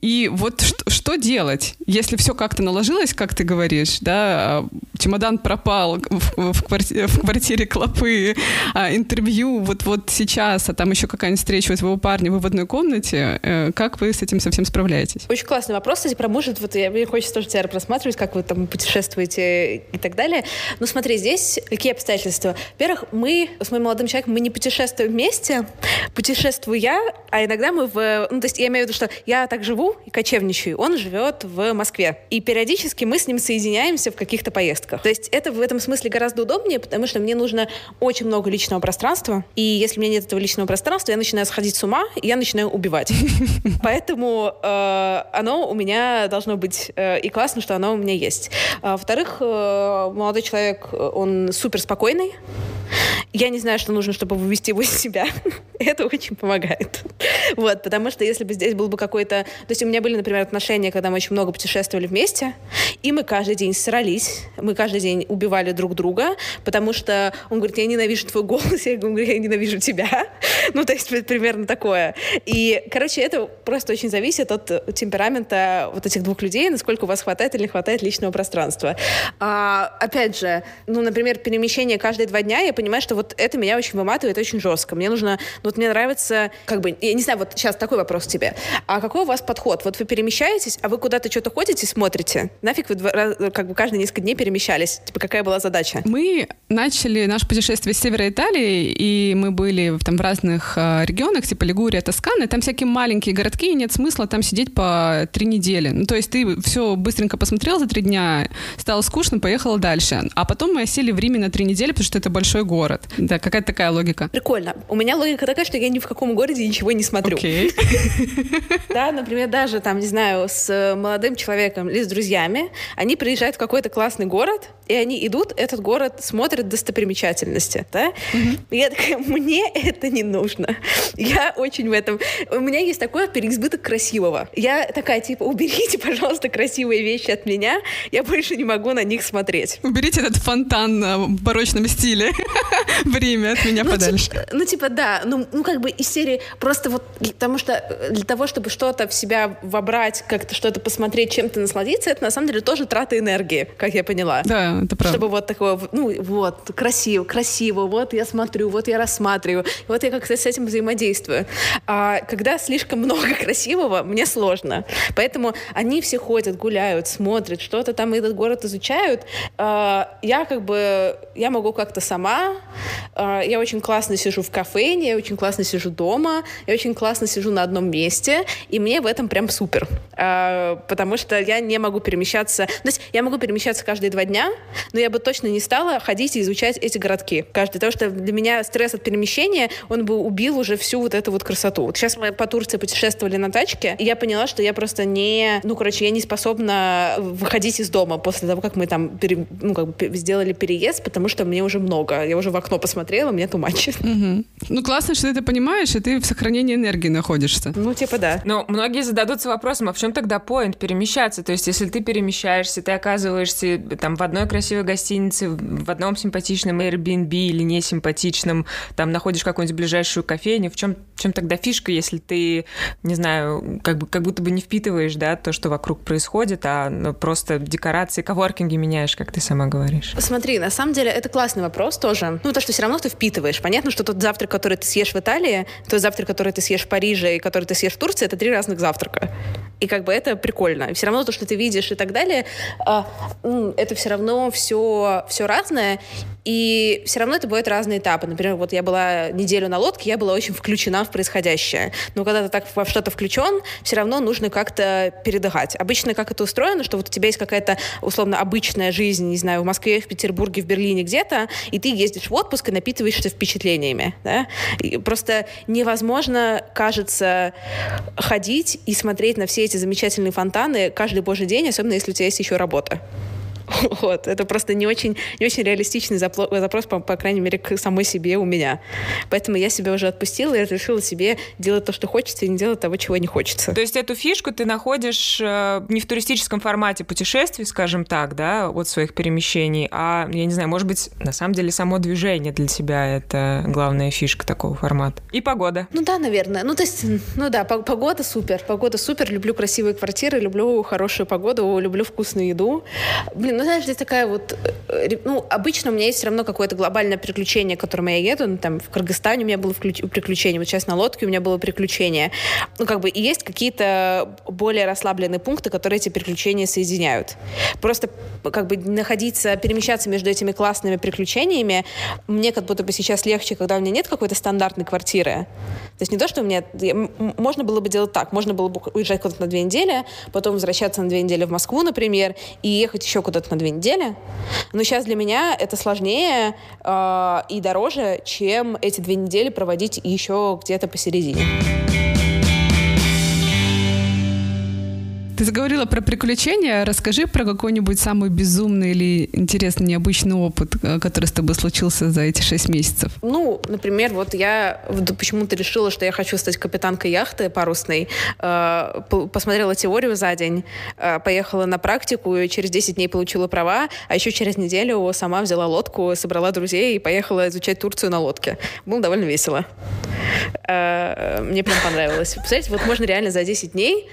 и вот что, что делать, если все как-то наложилось, как ты говоришь, да, чемодан пропал в, в, квартире, в квартире клопы, а, интервью вот, вот сейчас, а там еще какая-нибудь встреча у твоего парня, в одной комнате, э, как вы с этим совсем справляетесь? Очень классный вопрос, кстати, про мужа. Вот я, мне хочется тоже тебя просматривать, как вы там путешествуете и так далее. Но смотри, здесь какие обстоятельства. Во-первых, мы с моим молодым человеком, мы не путешествуем вместе, путешествую я, а иногда мы в... Ну, то есть я имею в виду, что я так живу и кочевничаю, он живет в Москве. И периодически мы с ним соединяемся в каких-то поездках. То есть это в этом смысле гораздо удобнее, потому что мне нужно очень много личного пространства, и если у меня нет этого личного пространства, я начинаю сходить с ума, и я начинаю убивать. Поэтому э, оно у меня должно быть, э, и классно, что оно у меня есть. А, Во-вторых, э, молодой человек, он супер спокойный, я не знаю, что нужно, чтобы вывести его из себя. Это очень помогает. Вот, потому что если бы здесь был бы какой-то... То есть у меня были, например, отношения, когда мы очень много путешествовали вместе, и мы каждый день срались, мы каждый день убивали друг друга, потому что он говорит, я ненавижу твой голос, я говорю, я ненавижу тебя. Ну, то есть примерно такое. И, короче, это просто очень зависит от темперамента вот этих двух людей, насколько у вас хватает или не хватает личного пространства. А, опять же, ну, например, перемещение каждые два дня, я понимаю, что вот это меня очень выматывает очень жестко. Мне нужно, ну, вот мне нравится, как бы, я не знаю, вот сейчас такой вопрос тебе. А какой у вас подход? Вот вы перемещаетесь, а вы куда-то что-то ходите, смотрите? Нафиг вы два, как бы каждые несколько дней перемещались? Типа, какая была задача? Мы начали наше путешествие с севера Италии, и мы были там в разных э, регионах, типа Лигурия, Тоскана, там всякие маленькие городки, и нет смысла там сидеть по три недели. Ну, то есть ты все быстренько посмотрел за три дня, стало скучно, поехала дальше. А потом мы осели в Риме на три недели, потому что это большой город. Да, какая-то такая логика. Прикольно. У меня логика такая, что я ни в каком городе ничего не смотрю. Окей. Да, например, даже там, не знаю, с молодым человеком или с друзьями, они приезжают в какой-то классный город, и они идут, этот город смотрят достопримечательности, да? И я такая, мне это не нужно. Я очень в этом... У меня есть такое переизбыток красивого. Я такая, типа, уберите, пожалуйста, красивые вещи от меня, я больше не могу на них смотреть. Уберите этот фонтан э, в барочном стиле в Риме от меня Ну, подальше. типа, ну, типа, да. Ну, ну, как бы из серии просто вот потому что для того, чтобы что-то в себя вобрать, как-то что-то посмотреть, чем-то насладиться, это на самом деле тоже трата энергии, как я поняла. Да, это правда. Чтобы вот такое, ну вот, красиво, красиво, вот я смотрю, вот я рассматриваю, вот я как-то с этим взаимодействую. А когда слишком много красивого, мне сложно. Поэтому они все ходят, гуляют, смотрят, что-то там этот город изучают. А, Я как бы, я могу как-то сама, я очень классно сижу в кафе, я очень классно сижу дома, я очень классно сижу на одном месте, и мне в этом прям супер. А, Потому что я не могу перемещаться, то есть я могу перемещаться каждые два дня, но я бы точно не стала ходить и изучать эти городки каждый, потому что для меня стресс от перемещения, он бы убил уже всю вот эту вот красоту. Вот сейчас мы по Турции путешествовали на тачке, и я поняла, что я просто не, ну, короче, я не способна выходить из дома после того, как мы там пере- ну, как бы сделали переезд, потому что мне уже много. Я уже в окно посмотрела, мне тумачит. Мгм. Ну, классно, что ты это понимаешь, и ты в сохранении энергии находишься. Ну, типа, да. Но многие зададутся вопросом, а в чем тогда поинт перемещаться? То есть, если ты перемещаешься, ты оказываешься э, там в одной красивой гостинице, в одном симпатичном Airbnb или несимпатичном, там находишь какую-нибудь ближайшую кофейню, в чем, в чем тогда фишка, если ты, не знаю, как, бы, как будто бы не впитываешь, да, то, что вокруг происходит, а ну, просто декорации, коворкинги меняешь, как ты сама говоришь? Смотри, на самом деле это классный вопрос тоже. Ну, то, что все равно ты впитываешь. Понятно, что тот завтрак, который ты съешь в Италии, тот завтрак, который ты съешь в Париже и который ты съешь в Турции, это три разных завтрака. И как бы это прикольно. Все равно то, что ты видишь и так далее, а, это все равно все, все разное. И все равно это бывают разные этапы. Например, вот я была неделю на лодке, я была очень включена в происходящее. Но когда ты так во что-то включен, все равно нужно как-то передыхать. Обычно как это устроено, что вот у тебя есть какая-то условно обычная жизнь, не знаю, в Москве, в Петербурге, в Берлине где-то, и ты ездишь в отпуск и напитываешься впечатлениями. Да? И просто невозможно, кажется, ходить и смотреть на все эти замечательные фонтаны каждый божий день, особенно если у тебя есть еще работа. Вот, это просто не очень, не очень реалистичный запло- запрос, по, по крайней мере, к самой себе у меня. Поэтому я себя уже отпустила и разрешила себе делать то, что хочется, и не делать того, чего не хочется. То есть эту фишку ты находишь э, не в туристическом формате путешествий, скажем так, да, от своих перемещений, а, я не знаю, может быть, на самом деле само движение для тебя это главная фишка такого формата. И погода. Ну да, наверное. Ну, то есть, ну да, по- погода супер. Погода супер. Люблю красивые квартиры, люблю хорошую погоду, люблю вкусную еду. Блин, ну знаешь, здесь такая вот... э, Ну, обычно у меня есть все равно какое-то глобальное приключение, к которому я еду. Ну, там, в Кыргызстане у меня было приключение. Вот сейчас на лодке у меня было приключение. Ну, как бы, и есть какие-то более расслабленные пункты, которые эти приключения соединяют. Просто, как бы, находиться, перемещаться между этими классными приключениями мне как будто бы сейчас легче, когда у меня нет какой-то стандартной квартиры. То есть не то, что у меня... Можно было бы делать так. Можно было бы уезжать куда-то на две недели, потом возвращаться на две недели в Москву, например, и ехать еще куда-то на две недели. Но сейчас для меня это сложнее э, и дороже, чем эти две недели проводить еще где-то посередине. Ты заговорила про приключения. Расскажи про какой-нибудь самый безумный или интересный, необычный опыт, э, который с тобой случился за эти шесть месяцев. Ну, например, вот я почему-то решила, что я хочу стать капитанкой яхты парусной. Э, по- посмотрела теорию за день, э, поехала на практику, и через 10 дней получила права, а еще через неделю сама взяла лодку, собрала друзей и поехала изучать Турцию на лодке. Было довольно весело. Мне прям понравилось. Представляете, вот можно реально за 10 дней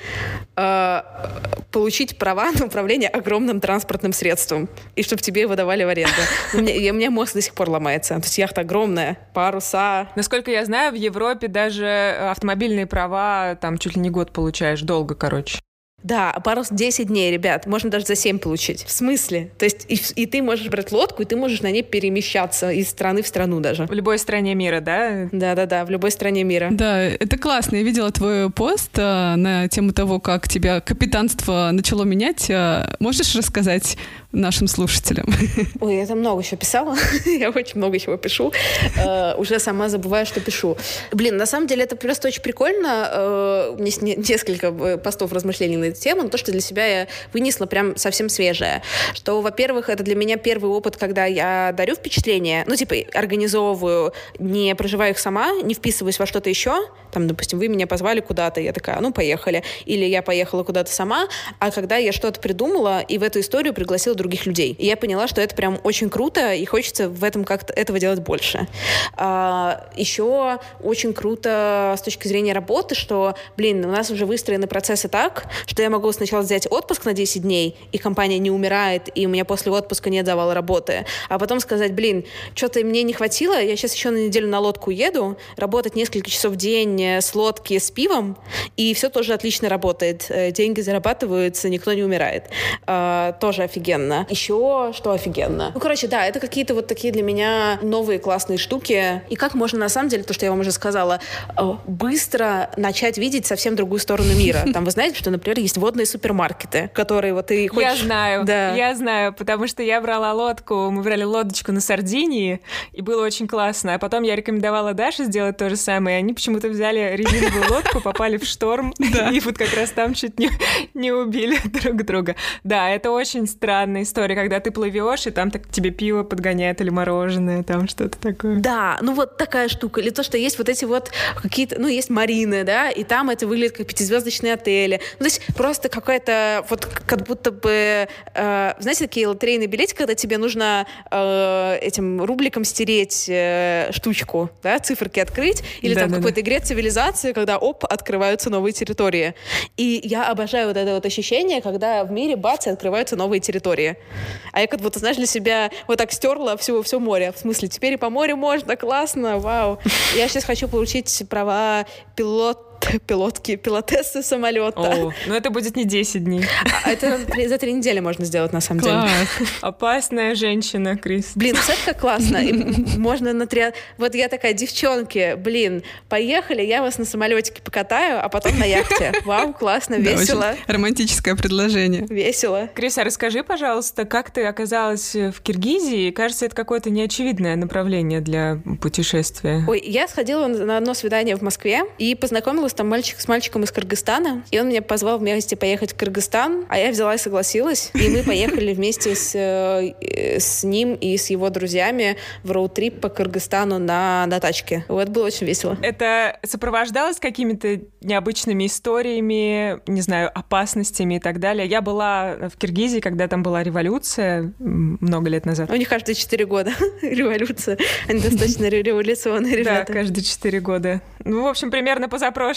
получить права на управление огромным транспортным средством, и чтобы тебе его давали в аренду. У меня, у меня мозг до сих пор ломается. То есть яхта огромная, паруса. Насколько я знаю, в Европе даже автомобильные права там чуть ли не год получаешь, долго, короче. Да, парус 10 дней, ребят. Можно даже за 7 получить. В смысле? То есть и, и ты можешь брать лодку, и ты можешь на ней перемещаться из страны в страну даже. В любой стране мира, да? Да-да-да, в любой стране мира. Да, это классно. Я видела твой пост а, на тему того, как тебя капитанство начало менять. А, Можешь рассказать нашим слушателям? Ой, я там много еще писала. я очень много чего пишу. Э, уже сама забываю, что пишу. Блин, на самом деле это просто очень прикольно. Э, у меня несколько э, постов размышлений на эту тему, но то, что для себя я вынесла прям совсем свежее. Что, во-первых, это для меня первый опыт, когда я дарю впечатление, ну, типа, организовываю, не проживаю их сама, не вписываюсь во что-то еще. Там, допустим, вы меня позвали куда-то, я такая, ну, поехали. Или я поехала куда-то сама. А когда я что-то придумала и в эту историю пригласила других людей. И я поняла, что это прям очень круто, и хочется в этом как-то этого делать больше. А, еще очень круто с точки зрения работы, что, блин, у нас уже выстроены процессы так, что я могу сначала взять отпуск на 10 дней, и компания не умирает, и у меня после отпуска нет завала работы, а потом сказать, блин, что-то мне не хватило, я сейчас еще на неделю на лодку еду, работать несколько часов в день э, с лодки с пивом, и все тоже отлично работает. Э, Деньги зарабатываются, никто не умирает. А, тоже офигенно. Еще что офигенно? Ну, короче, да, это какие-то вот такие для меня новые классные штуки. И как можно, на самом деле, то, что я вам уже сказала, э, быстро начать видеть совсем другую сторону мира. Там вы знаете, что, например, есть водные супермаркеты, которые вот ты хочешь... Я знаю, Да. я знаю, потому что я брала лодку, мы брали лодочку на Сардинии, и было очень классно. А потом я рекомендовала Даше сделать то же самое, и они почему-то взяли резиновую лодку, попали в шторм, и вот как раз там чуть не, убили друг друга. Да, это очень странная история, когда ты плывешь, и там так тебе пиво подгоняет или мороженое, там что-то такое. Да, ну вот такая штука. Или то, что есть вот эти вот какие-то, ну, есть марины, да, и там это выглядит как пятизвездочные отели. Ну, то есть просто какая-то, вот как будто бы, э, знаете, такие лотерейные билеты, когда тебе нужно э, этим рубликом стереть э, штучку, да, циферки открыть, или там в Да-да-да. какой-то игре цивилизации, когда, оп, открываются новые территории. И я обожаю вот это вот ощущение, когда в мире, бац, открываются новые территории. А я как будто, знаешь, для себя вот так стерла все, все море. В смысле, теперь и по морю можно, классно, вау. Я сейчас хочу получить права пилот пилотки, пилотессы самолета. О, ну это будет не 10 дней. А это три- за три недели можно сделать, на самом деле. Класс. Опасная женщина, Крис. Блин, представляешь, как классно? Можно на три... Вот я такая, девчонки, блин, поехали, я вас на самолетике покатаю, а потом на яхте. Вау, классно, весело. романтическое предложение. Весело. Крис, а расскажи, пожалуйста, как ты оказалась в Киргизии? Кажется, это какое-то неочевидное направление для путешествия. Ой, я сходила на одно свидание в Москве и познакомилась там мальчик с мальчиком из Кыргызстана. И он меня позвал вместе поехать в Кыргызстан, а я взяла и согласилась. И мы поехали вместе с, э, э, с ним и с его друзьями в роуд-трип по Кыргызстану на, на тачке. Вот было очень весело. Это сопровождалось какими-то необычными историями, не знаю, опасностями и так далее. Я была в Киргизии, когда там была революция много лет назад. У них каждые четыре года революция. Они достаточно ре- революционные Да, ребята. каждые четыре года. Ну, в общем, примерно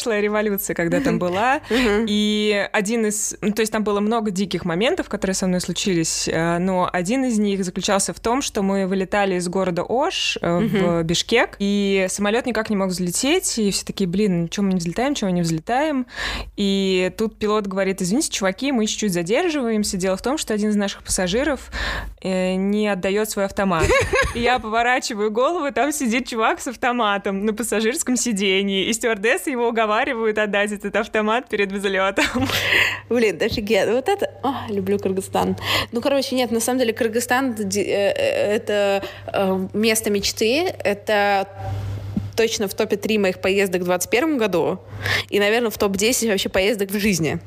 позапрошлая революция, когда там была. И один из... Ну, то есть там было много диких моментов, которые со мной случились, э, но один из них заключался в том, что мы вылетали из города Ош э, в Бишкек, и самолет никак не мог взлететь, и все такие, блин, чего мы не взлетаем, чего не взлетаем. И тут пилот говорит, извините, чуваки, мы чуть-чуть задерживаемся. Дело в том, что один из наших пассажиров э, не отдает свой автомат. Я поворачиваю голову, там сидит чувак с автоматом на пассажирском сидении, и стюардессы его уговаривают отдать этот автомат перед взлетом. Блин, да офигенно. Вот это... А, люблю Кыргызстан. Ну, короче, нет, на самом деле Кыргызстан э, э, это э, место мечты. Это точно в топе 3 моих поездок в 2021 году. И, наверное, в топ-10 вообще поездок в жизни.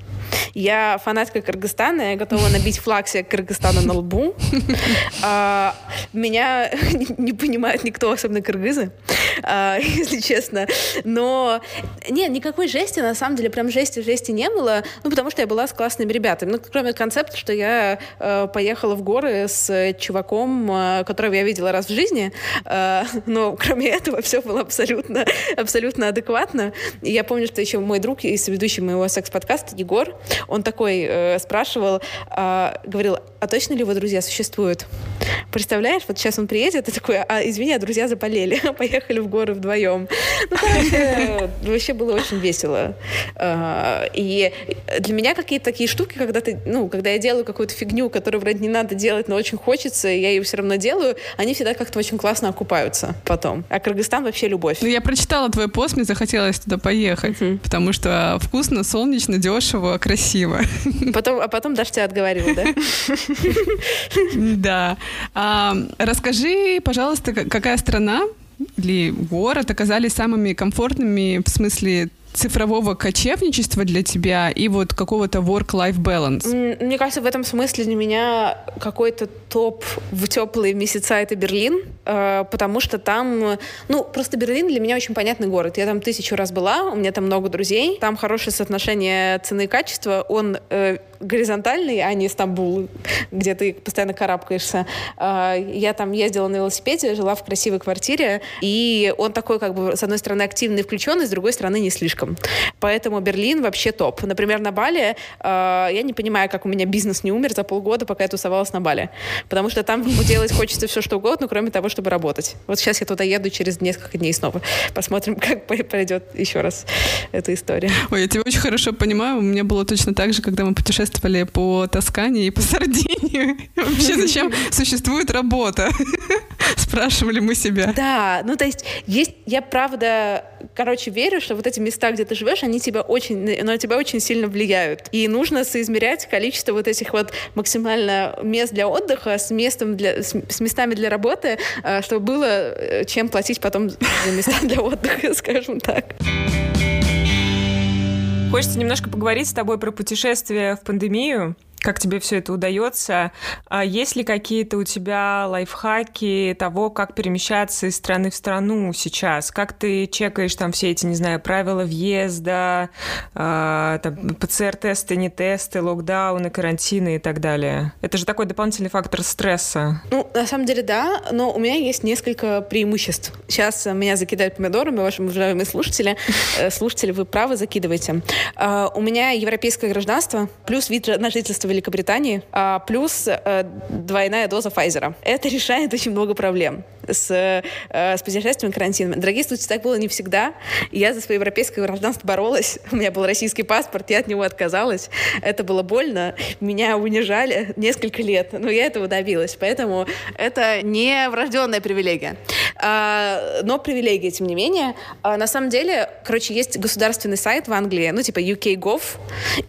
Я фанатка Кыргызстана, я готова набить флаг себе Кыргызстана на лбу. А, Меня не понимает никто, особенно кыргызы. а, если честно. Но нет, никакой жести, на самом деле, прям жести-жести не было, ну, потому что я была с классными ребятами. Ну, кроме концепта, что я э, поехала в горы с чуваком, э, которого я видела раз в жизни, э, но кроме этого все было абсолютно, абсолютно адекватно. И я помню, что еще мой друг и соведущий моего секс-подкаста Егор, он такой э, спрашивал, э, говорил, а точно ли его друзья существуют? Представляешь, вот сейчас он приедет и такой, а извини, а друзья заболели, поехали в горы вдвоем. Ну, короче, вообще было очень весело. А, И для меня какие-то такие штуки, когда ты, ну, когда я делаю какую-то фигню, которую вроде не надо делать, но очень хочется, и я ее все равно делаю, они всегда как-то очень классно окупаются потом. А Кыргызстан вообще любовь. Ну, я прочитала твой пост, мне захотелось туда поехать, потому что вкусно, солнечно, дешево, красиво. Потом, а потом Даша тебя отговорила, да? Да. А, расскажи, пожалуйста, какая страна или город оказались самыми комфортными в смысле цифрового кочевничества для тебя и вот какого-то work-life balance? Мне кажется, в этом смысле для меня какой-то топ в теплые месяца это Берлин, э, потому что там, ну, просто Берлин для меня очень понятный город. Я там тысячу раз была, у меня там много друзей, там хорошее соотношение цены и качества, он э, горизонтальный, а не Стамбул, где ты постоянно карабкаешься. Э, Я там ездила на велосипеде, жила в красивой квартире, и он такой, как бы, с одной стороны, активный и включенный, с другой стороны, не слишком. Поэтому Берлин вообще топ. Например, на Бали э, я не понимаю, как у меня бизнес не умер за полгода, пока я тусовалась на Бали. Потому что там делать хочется все, что угодно, кроме того, чтобы работать. Вот сейчас я туда еду через несколько дней снова. Посмотрим, как по- пройдет еще раз эта история. Ой, я тебя очень хорошо понимаю. У меня было точно так же, когда мы путешествовали по Тоскане и по Сардинии. Вообще, зачем существует работа? Спрашивали мы себя. Да, ну то есть есть, я правда, короче, верю, что вот эти места, где ты живешь, они тебя очень, на тебя очень сильно влияют. И нужно соизмерять количество вот этих вот максимально мест для отдыха с местом для, с, с местами для работы, э, чтобы было э, чем платить потом за места для отдыха, скажем так. Хочется немножко поговорить с тобой про путешествия в пандемию. Как тебе все это удается? А есть ли какие-то у тебя лайфхаки того, как перемещаться из страны в страну сейчас? Как ты чекаешь там все эти, не знаю, правила въезда, а, там, ПЦР-тесты, не тесты, локдауны, карантины и так далее? Это же такой дополнительный фактор стресса. Ну, на самом деле, да, но у меня есть несколько преимуществ. Сейчас меня закидают помидорами, ваши уважаемые слушатели. Э, Слушатели, вы правы, закидывайте. А, У меня европейское гражданство, плюс вид на жительство Великобритании, а, плюс э, двойная доза Pfizer. Это решает очень много проблем с, э, с путешествием карантином. Дорогие слушатели, так было не всегда. Я за свое европейское гражданство боролась. У меня был российский паспорт, я от него отказалась. Это было больно. Меня унижали несколько лет, но я этого добилась. Поэтому это не врожденная привилегия. А, но привилегия, тем не менее. А, на самом деле, короче, есть государственный сайт в Англии, ну, типа UK.gov,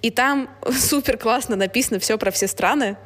и там супер классно написано все про все страны.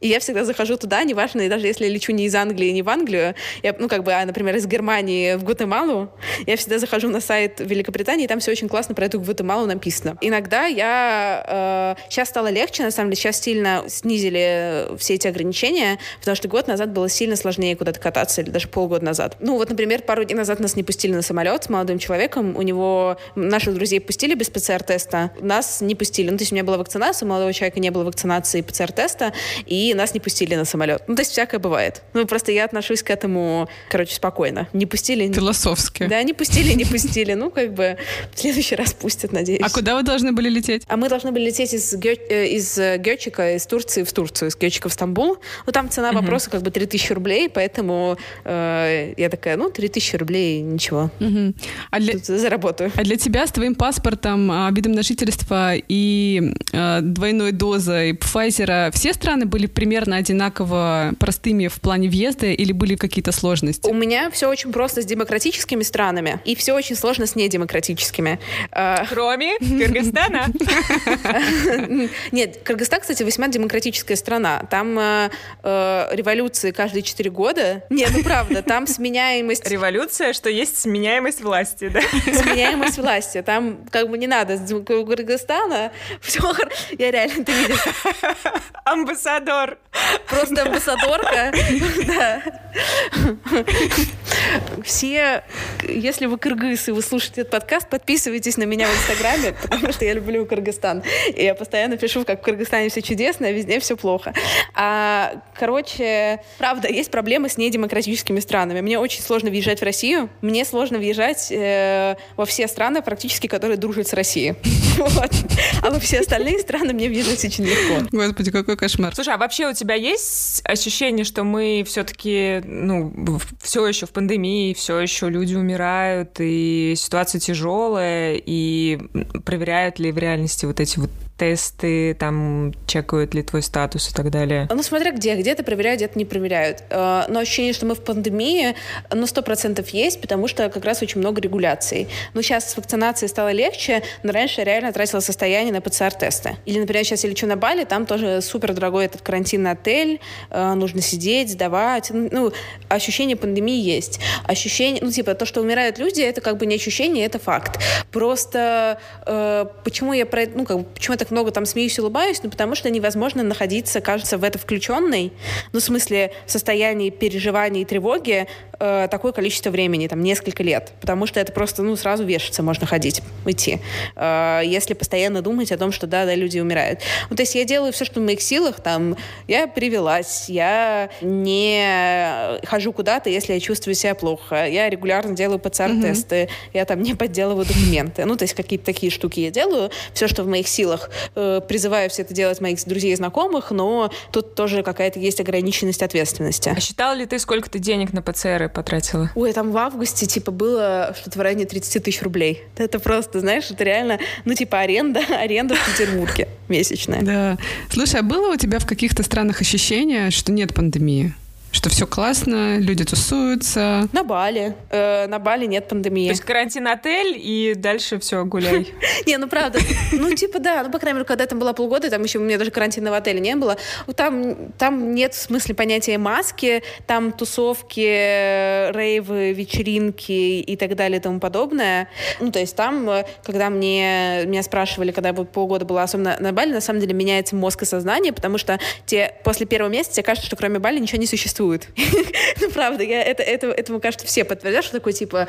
И я всегда захожу туда, неважно, и даже если я лечу не из Англии, не в Англию, я, ну, как бы, а, например, из Германии в Гватемалу, я всегда захожу на сайт Великобритании, и там все очень классно про эту Гватемалу написано. Иногда я... Э, сейчас стало легче, на самом деле, сейчас сильно снизили все эти ограничения, потому что год назад было сильно сложнее куда-то кататься, или даже полгода назад. Ну, вот, например, пару дней назад нас не пустили на самолет с молодым человеком, у него... Наших друзей пустили без ПЦР-теста, нас не пустили. Ну, то есть у меня была вакцинация, у молодого человека не было вакцинации и ПЦР-теста, и нас не пустили на самолет. Ну, то есть всякое бывает. Ну, просто я отношусь к этому, короче, спокойно. Не пустили... Философски. Да, не пустили, не пустили. Ну, как бы в следующий раз пустят, надеюсь. А куда вы должны были лететь? А мы должны были лететь из, Гё- э, из э, Гёчика, из Турции в Турцию, из Гёчика в Стамбул. Ну, там цена вопроса как бы 3000 рублей, поэтому э, я такая, ну, 3000 рублей, ничего, Мгм. А для, тут заработаю. а для тебя с твоим паспортом, а, видом на жительство и а, двойной дозой Pfizer все страны были примерно одинаково простыми в плане въезда или были какие-то сложности? У меня все очень просто с демократическими странами, и все очень сложно с недемократическими. Э, Кроме Кыргызстана. Нет, Кыргызстан, кстати, весьма демократическая страна. Там э, революции каждые 4 года. Нет, ну правда, там сменяемость Революция, что есть сменяемость власти, да? сменяемость власти. Там как бы не надо. У Кыргызстана все Я реально, ты видишь, Амбассадор. просто амбассадорка. Да. все, если вы кыргыз и вы слушаете этот подкаст, подписывайтесь на меня в Инстаграме, потому что я люблю Кыргызстан. И я постоянно пишу, как в Кыргызстане все чудесно, а везде все плохо. А, короче, правда, есть проблемы с недемократическими странами. Мне очень сложно въезжать в Россию. Мне сложно въезжать э, во все страны, практически, которые дружат с Россией. Вот. А во все остальные страны мне въезжать очень легко. Господи, какой кошмар. Слушай, а вообще у тебя есть ощущение, что мы все-таки, ну, все еще в пандемии, все еще люди умирают, и ситуация тяжелая, и проверяют ли в реальности вот эти вот тесты, там, чекают ли твой статус и так далее? Ну, смотря где. Где-то проверяют, где-то не проверяют. Э, но ощущение, что мы в пандемии, ну, сто процентов есть, потому что как раз очень много регуляций. Ну, сейчас с вакцинацией стало легче, но раньше я реально тратила состояние на ПЦР-тесты. Или, например, сейчас я лечу на Бали, там тоже супер дорогой этот карантинный отель, э, нужно сидеть, сдавать. Ну, ощущение пандемии есть. Ощущение, ну, типа, то, что умирают люди, это как бы не ощущение, это факт. Просто э, почему я про ну, как бы, почему я так много там смеюсь и улыбаюсь, ну, потому что невозможно находиться, кажется, в это включенной, ну, в смысле, в состоянии переживания и тревоги э, такое количество времени, там, несколько лет, потому что это просто, ну, сразу вешаться можно ходить, идти, э, если постоянно думать о том, что, да, да, люди умирают. Ну, то есть я делаю все, что в моих силах, там, я привелась, я не хожу куда-то, если я чувствую себя плохо, я регулярно делаю ПЦР-тесты, mm-hmm. я там не подделываю документы, ну, то есть какие-то такие штуки я делаю, все, что в моих силах, э, призываю все это делать моих друзей и знакомых, но тут тоже какая-то есть ограниченность ответственности. А считал ли ты, сколько ты денег на ПЦР потратила? Ой, там в августе, типа, было что-то в районе 30 тысяч рублей. Это просто, знаешь, это реально, ну, типа, аренда, аренда в Петербурге месячная. Да. Слушай, а было у тебя в каких-то странах ощущение, что нет пандемии? Что все классно, люди тусуются. На Бали. Э, на Бали нет пандемии. То есть карантин отель и дальше все, гуляй. Не, ну правда. Ну типа да, ну по крайней мере, когда там была полгода, там еще у меня даже карантинного отеля не было. Там, там нет в смысле понятия маски, там тусовки, рейвы, вечеринки и так далее и тому подобное. Ну то есть там, когда мне, меня спрашивали, когда вот полгода была особенно на Бали, на самом деле меняется мозг и сознание, потому что те, после первого месяца тебе кажется, что кроме Бали ничего не существует существует. ну, правда, я, это, это, этому, кажется, все подтвердят, что такое, типа,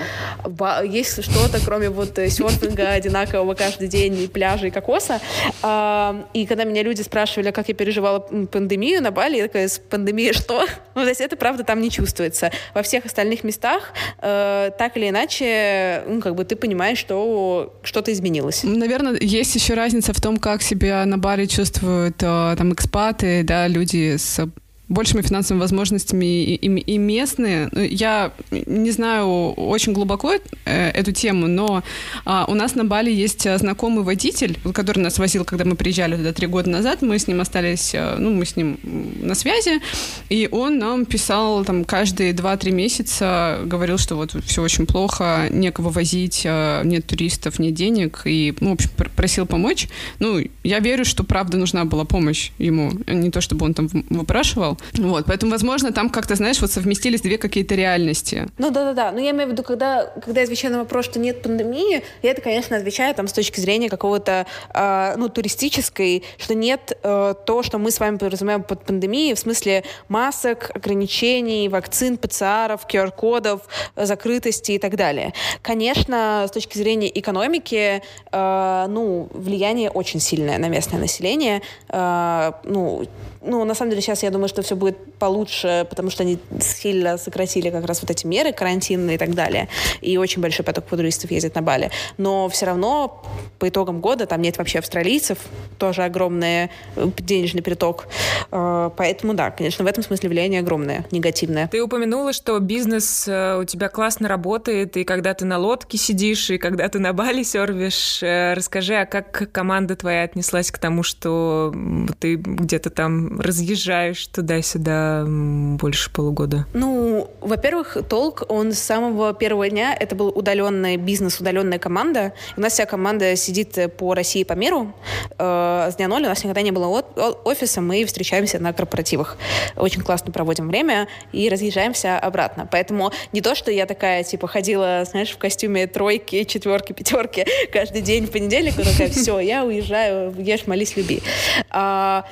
есть что-то, кроме вот э, серфинга одинакового каждый день, и пляжа, и кокоса. А, и когда меня люди спрашивали, как я переживала пандемию на Бали, я такая, с пандемией что? ну, то есть это, правда, там не чувствуется. Во всех остальных местах э, так или иначе, ну, как бы ты понимаешь, что что-то изменилось. Наверное, есть еще разница в том, как себя на Бали чувствуют э, там экспаты, да, люди с большими финансовыми возможностями и, и, и местные. Ну, я не знаю очень глубоко э, эту тему, но а, у нас на Бали есть э, знакомый водитель, который нас возил, когда мы приезжали туда три года назад. Мы с ним остались, э, ну, мы с ним на связи, и он нам писал там каждые два-три месяца, говорил, что вот все очень плохо, некого возить, нет туристов, нет денег, и, ну, в общем, просил помочь. Ну, я верю, что правда нужна была помощь ему, не то чтобы он там выпрашивал, вот, поэтому, возможно, там как-то, знаешь, вот совместились две какие-то реальности. Ну да-да-да, но я имею в виду, когда, когда я отвечаю на вопрос, что нет пандемии, я это, конечно, отвечаю там с точки зрения какого-то, э, ну, туристической, что нет э, то, что мы с вами подразумеваем под пандемией, в смысле масок, ограничений, вакцин, ПЦРов, QR-кодов, закрытости и так далее. Конечно, с точки зрения экономики, э, ну, влияние очень сильное на местное население. Э, ну, ну, на самом деле, сейчас я думаю, что все будет получше, потому что они сильно сократили как раз вот эти меры карантинные и так далее. И очень большой поток туристов ездит на Бали. Но все равно по итогам года там нет вообще австралийцев, тоже огромный э, денежный приток. Э, поэтому, да, конечно, в этом смысле влияние огромное, негативное. Ты упомянула, что бизнес э, у тебя классно работает, и когда ты на лодке сидишь, и когда ты на Бали сервишь. Расскажи, а как команда твоя отнеслась к тому, что ты где-то там разъезжаешь туда-сюда больше полугода? Ну, во-первых, Толк, он с самого первого дня, это был удаленный бизнес, удаленная команда. У нас вся команда сидит по России по миру. Э, с дня ноль у нас никогда не было офиса, мы встречаемся на корпоративах. Очень классно проводим время и разъезжаемся обратно. Поэтому не то, что я такая, типа, ходила, знаешь, в костюме тройки, четверки, пятерки каждый день в понедельник, и такая, все, я уезжаю, ешь, молись, люби. А,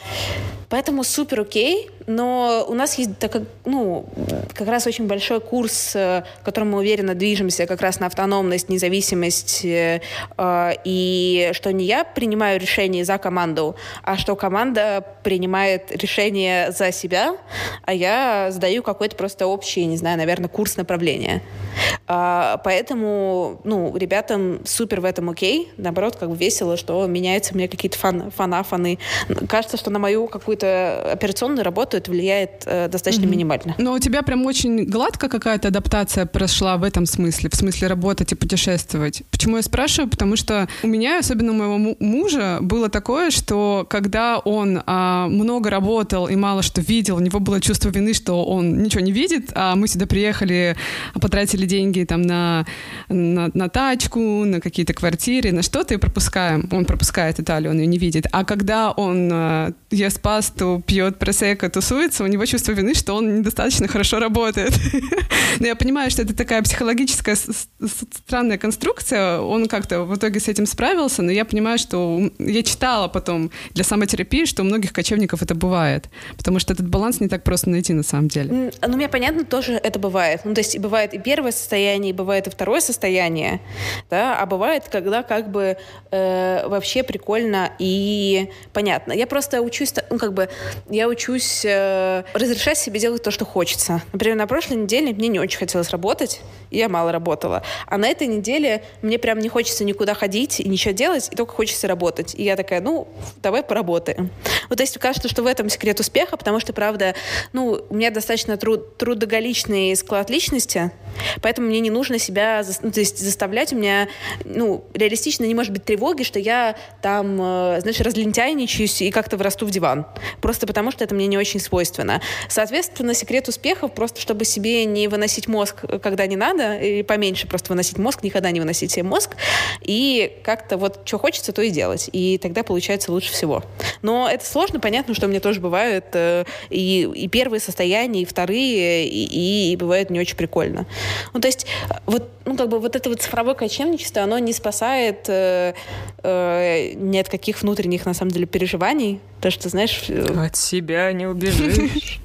Поэтому супер окей, но у нас есть так, ну, как раз очень большой курс, э, в котором мы уверенно движемся как раз на автономность, независимость, э, э, и что не я принимаю решение за команду, а что команда принимает решение за себя, а я сдаю какой-то просто общий, не знаю, наверное, курс направления. А, поэтому, ну, ребятам супер в этом окей. Наоборот, как бы весело, что меняются у меня какие-то фан, фанафаны. Кажется, что на мою какую-то операционную работу это влияет э, достаточно mm-hmm. минимально. Но у тебя прям очень гладко какая-то адаптация прошла в этом смысле, в смысле работать и путешествовать. Почему я спрашиваю? Потому что у меня, особенно у моего мужа, было такое, что когда он а, много работал и мало что видел, у него было чувство вины, что он ничего не видит, а мы сюда приехали, потратили деньги там на, на, на тачку, на какие-то квартиры, на что-то и пропускаем. Он пропускает Италию, он ее не видит. А когда он э, ест пасту, пьет просека, тусуется, у него чувство вины, что он недостаточно хорошо работает. Но я понимаю, что это такая психологическая странная конструкция. Он как-то в итоге с этим справился, но я понимаю, что я читала потом для самотерапии, что у многих кочевников это бывает. Потому что этот баланс не так просто найти на самом деле. Ну, мне понятно, тоже это бывает. Ну, то есть бывает и первое состояние, и бывает и второе состояние, да, а бывает, когда как бы э, вообще прикольно и понятно. Я просто учусь, ну, как бы, я учусь э, разрешать себе делать то, что хочется. Например, на прошлой неделе мне не очень хотелось работать, и я мало работала. А на этой неделе мне прям не хочется никуда ходить и ничего делать, и только хочется работать. И я такая, ну, давай поработаем. Вот, есть кажется, что в этом секрет успеха, потому что, правда, ну, у меня достаточно труд, трудоголичный склад личности, поэтому мне не нужно себя ну, то есть заставлять. У меня, ну, реалистично не может быть тревоги, что я там, э, знаешь, разлентяйничаюсь и как-то вырасту в диван. Просто потому, что это мне не очень свойственно. Соответственно, секрет успеха просто, чтобы себе не выносить мозг, когда не надо, и поменьше просто выносить мозг, никогда не выносить себе мозг, и как-то вот что хочется, то и делать. И тогда получается лучше всего. Но это сложно, понятно, что у меня тоже бывают э, и, и первые состояния, и вторые, и, и, и бывает не очень прикольно. Ну, то есть вот, ну, как бы вот это вот цифровое кочевничество, оно не спасает э, э, ни от каких внутренних, на самом деле, переживаний. То, что, знаешь... От себя не убежишь.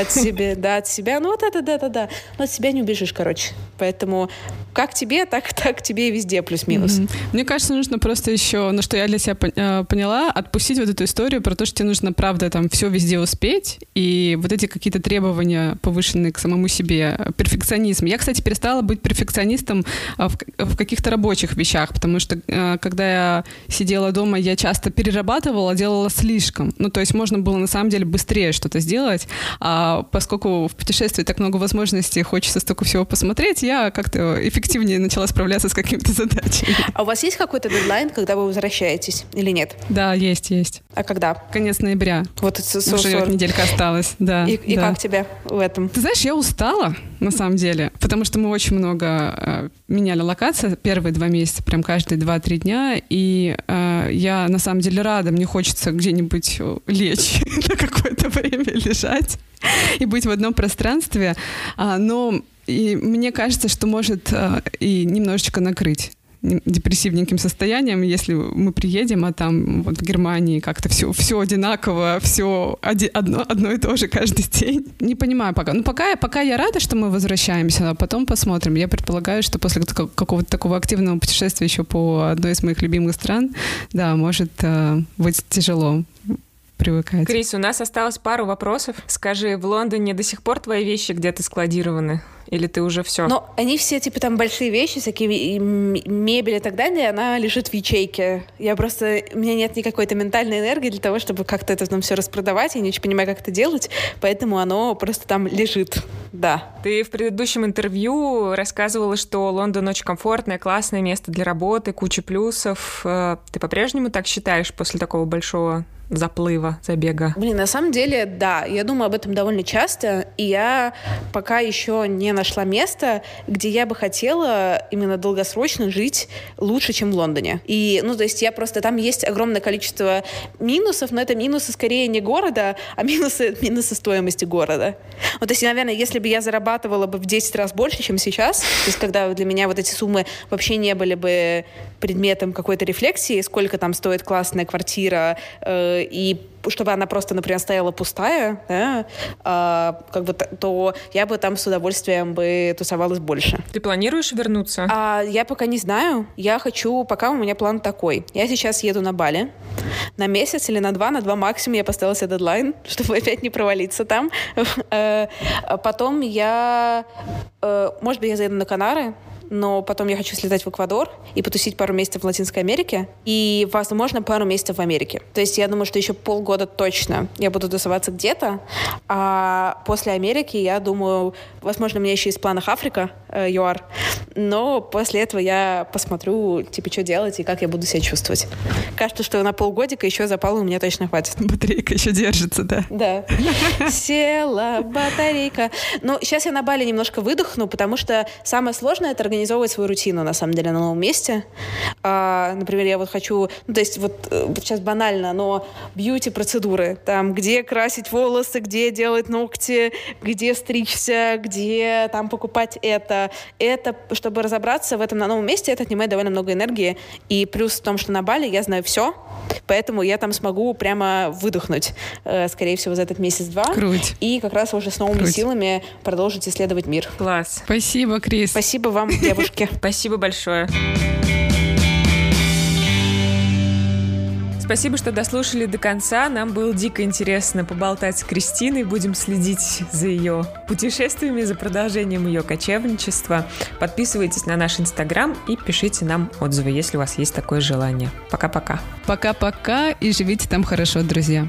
От себя, да, от себя. Ну, вот это, да, да, да. Но от себя не убежишь, короче. Поэтому как тебе, так, так тебе и везде плюс-минус. Mm-hmm. Мне кажется, нужно просто еще, ну, что я для себя э, поняла, отпустить вот эту историю про то, что тебе нужно, правда, там все везде успеть, и вот эти какие-то требования повышенные к самому себе, перфекционизм. Я, кстати, перестала быть перфекционистом а, в, в каких-то рабочих вещах, потому что э, когда я сидела дома, я часто перерабатывала, делала слишком. Ну, то есть можно было на самом деле быстрее что-то сделать, а поскольку в путешествии так много возможностей, хочется столько всего посмотреть, я как-то эффективнее начала справляться с какими-то задачами. А у вас есть какой-то дедлайн, когда вы возвращаетесь или нет? Да, есть, есть. А когда? Конец ноября. Вот это Уже неделька осталась, да. И, и да. как тебе в этом? Ты знаешь, я устала, на самом деле, потому что мы очень много э, меняли локации первые два месяца, прям каждые два-три дня, и э, я на самом деле рада, мне хочется где-нибудь лечь на какое-то время лежать и быть в одном пространстве, а, но и мне кажется, что может э, и немножечко накрыть депрессивненьким состоянием, если мы приедем, а там вот в Германии как-то все, все одинаково, все одно, одно и то же каждый день. Не понимаю пока. Ну, пока, пока я рада, что мы возвращаемся, а потом посмотрим. Я предполагаю, что после какого-то такого активного путешествия еще по одной из моих любимых стран, да, может э, быть тяжело привыкать. Крис, у нас осталось пару вопросов. Скажи, в Лондоне до сих пор твои вещи где-то складированы? Или ты уже все? Но они все, типа, там большие вещи, всякие мебель и так далее, она лежит в ячейке. Я просто... У меня нет никакой то ментальной энергии для того, чтобы как-то это там все распродавать. Я не очень понимаю, как это делать. Поэтому оно просто там лежит. Да. Ты в предыдущем интервью рассказывала, что Лондон очень комфортное, классное место для работы, куча плюсов. Э, ты по-прежнему так считаешь после такого большого заплыва, забега? Блин, на самом деле, да. Я думаю об этом довольно часто, и я пока еще не нашла место, где я бы хотела именно долгосрочно жить лучше, чем в Лондоне. И, ну, то есть я просто... Там есть огромное количество минусов, но это минусы скорее не города, а минусы, минусы стоимости города. Вот, то есть, наверное, если бы я зарабатывала бы в 10 раз больше, чем сейчас, то есть когда для меня вот эти суммы вообще не были бы предметом какой-то рефлексии, сколько там стоит классная квартира, э, и чтобы она просто, например, стояла пустая, да, а, как бы, то я бы там с удовольствием бы тусовалась больше. Ты планируешь вернуться? А, я пока не знаю. Я хочу, пока у меня план такой. Я сейчас еду на Бали на месяц или на два, на два максимум я поставила себе дедлайн, чтобы опять не провалиться там. Э, а Потом я, э, может быть, я заеду на Канары, но потом я хочу слетать в Эквадор и потусить пару месяцев в Латинской Америке и, возможно, пару месяцев в Америке. То есть я думаю, что еще полгода точно я буду тусоваться где-то, а после Америки я думаю, возможно, у меня еще есть в планах Африка, э, ЮАР, но после этого я посмотрю, типа, что делать и как я буду себя чувствовать. Кажется, что на полгодика еще запала у меня точно хватит. Батарейка еще держится, да. Да. Села батарейка. Ну, сейчас я на Бали немножко выдохну, потому что самое сложное — это организовывать свою рутину, на самом деле, на новом месте. А, например, я вот хочу... Ну, то есть вот, э, сейчас банально, но бьюти-процедуры. Там, где красить волосы, где делать ногти, где стричься, где там покупать это. Это, чтобы разобраться в этом на новом месте, это отнимает довольно много энергии. И плюс в том, что на Бали я знаю все, поэтому я там смогу прямо выдохнуть, э, скорее всего, за этот месяц-два. Круть. И как раз уже с новыми Круть. силами продолжить исследовать мир. Класс. Спасибо, Крис. Спасибо вам, девушки. Спасибо большое. Спасибо, что дослушали до конца. Нам было дико интересно поболтать с Кристиной. Будем следить за ее путешествиями, за продолжением ее кочевничества. Подписывайтесь на наш инстаграм и пишите нам отзывы, если у вас есть такое желание. Пока-пока. Пока-пока и живите там хорошо, друзья.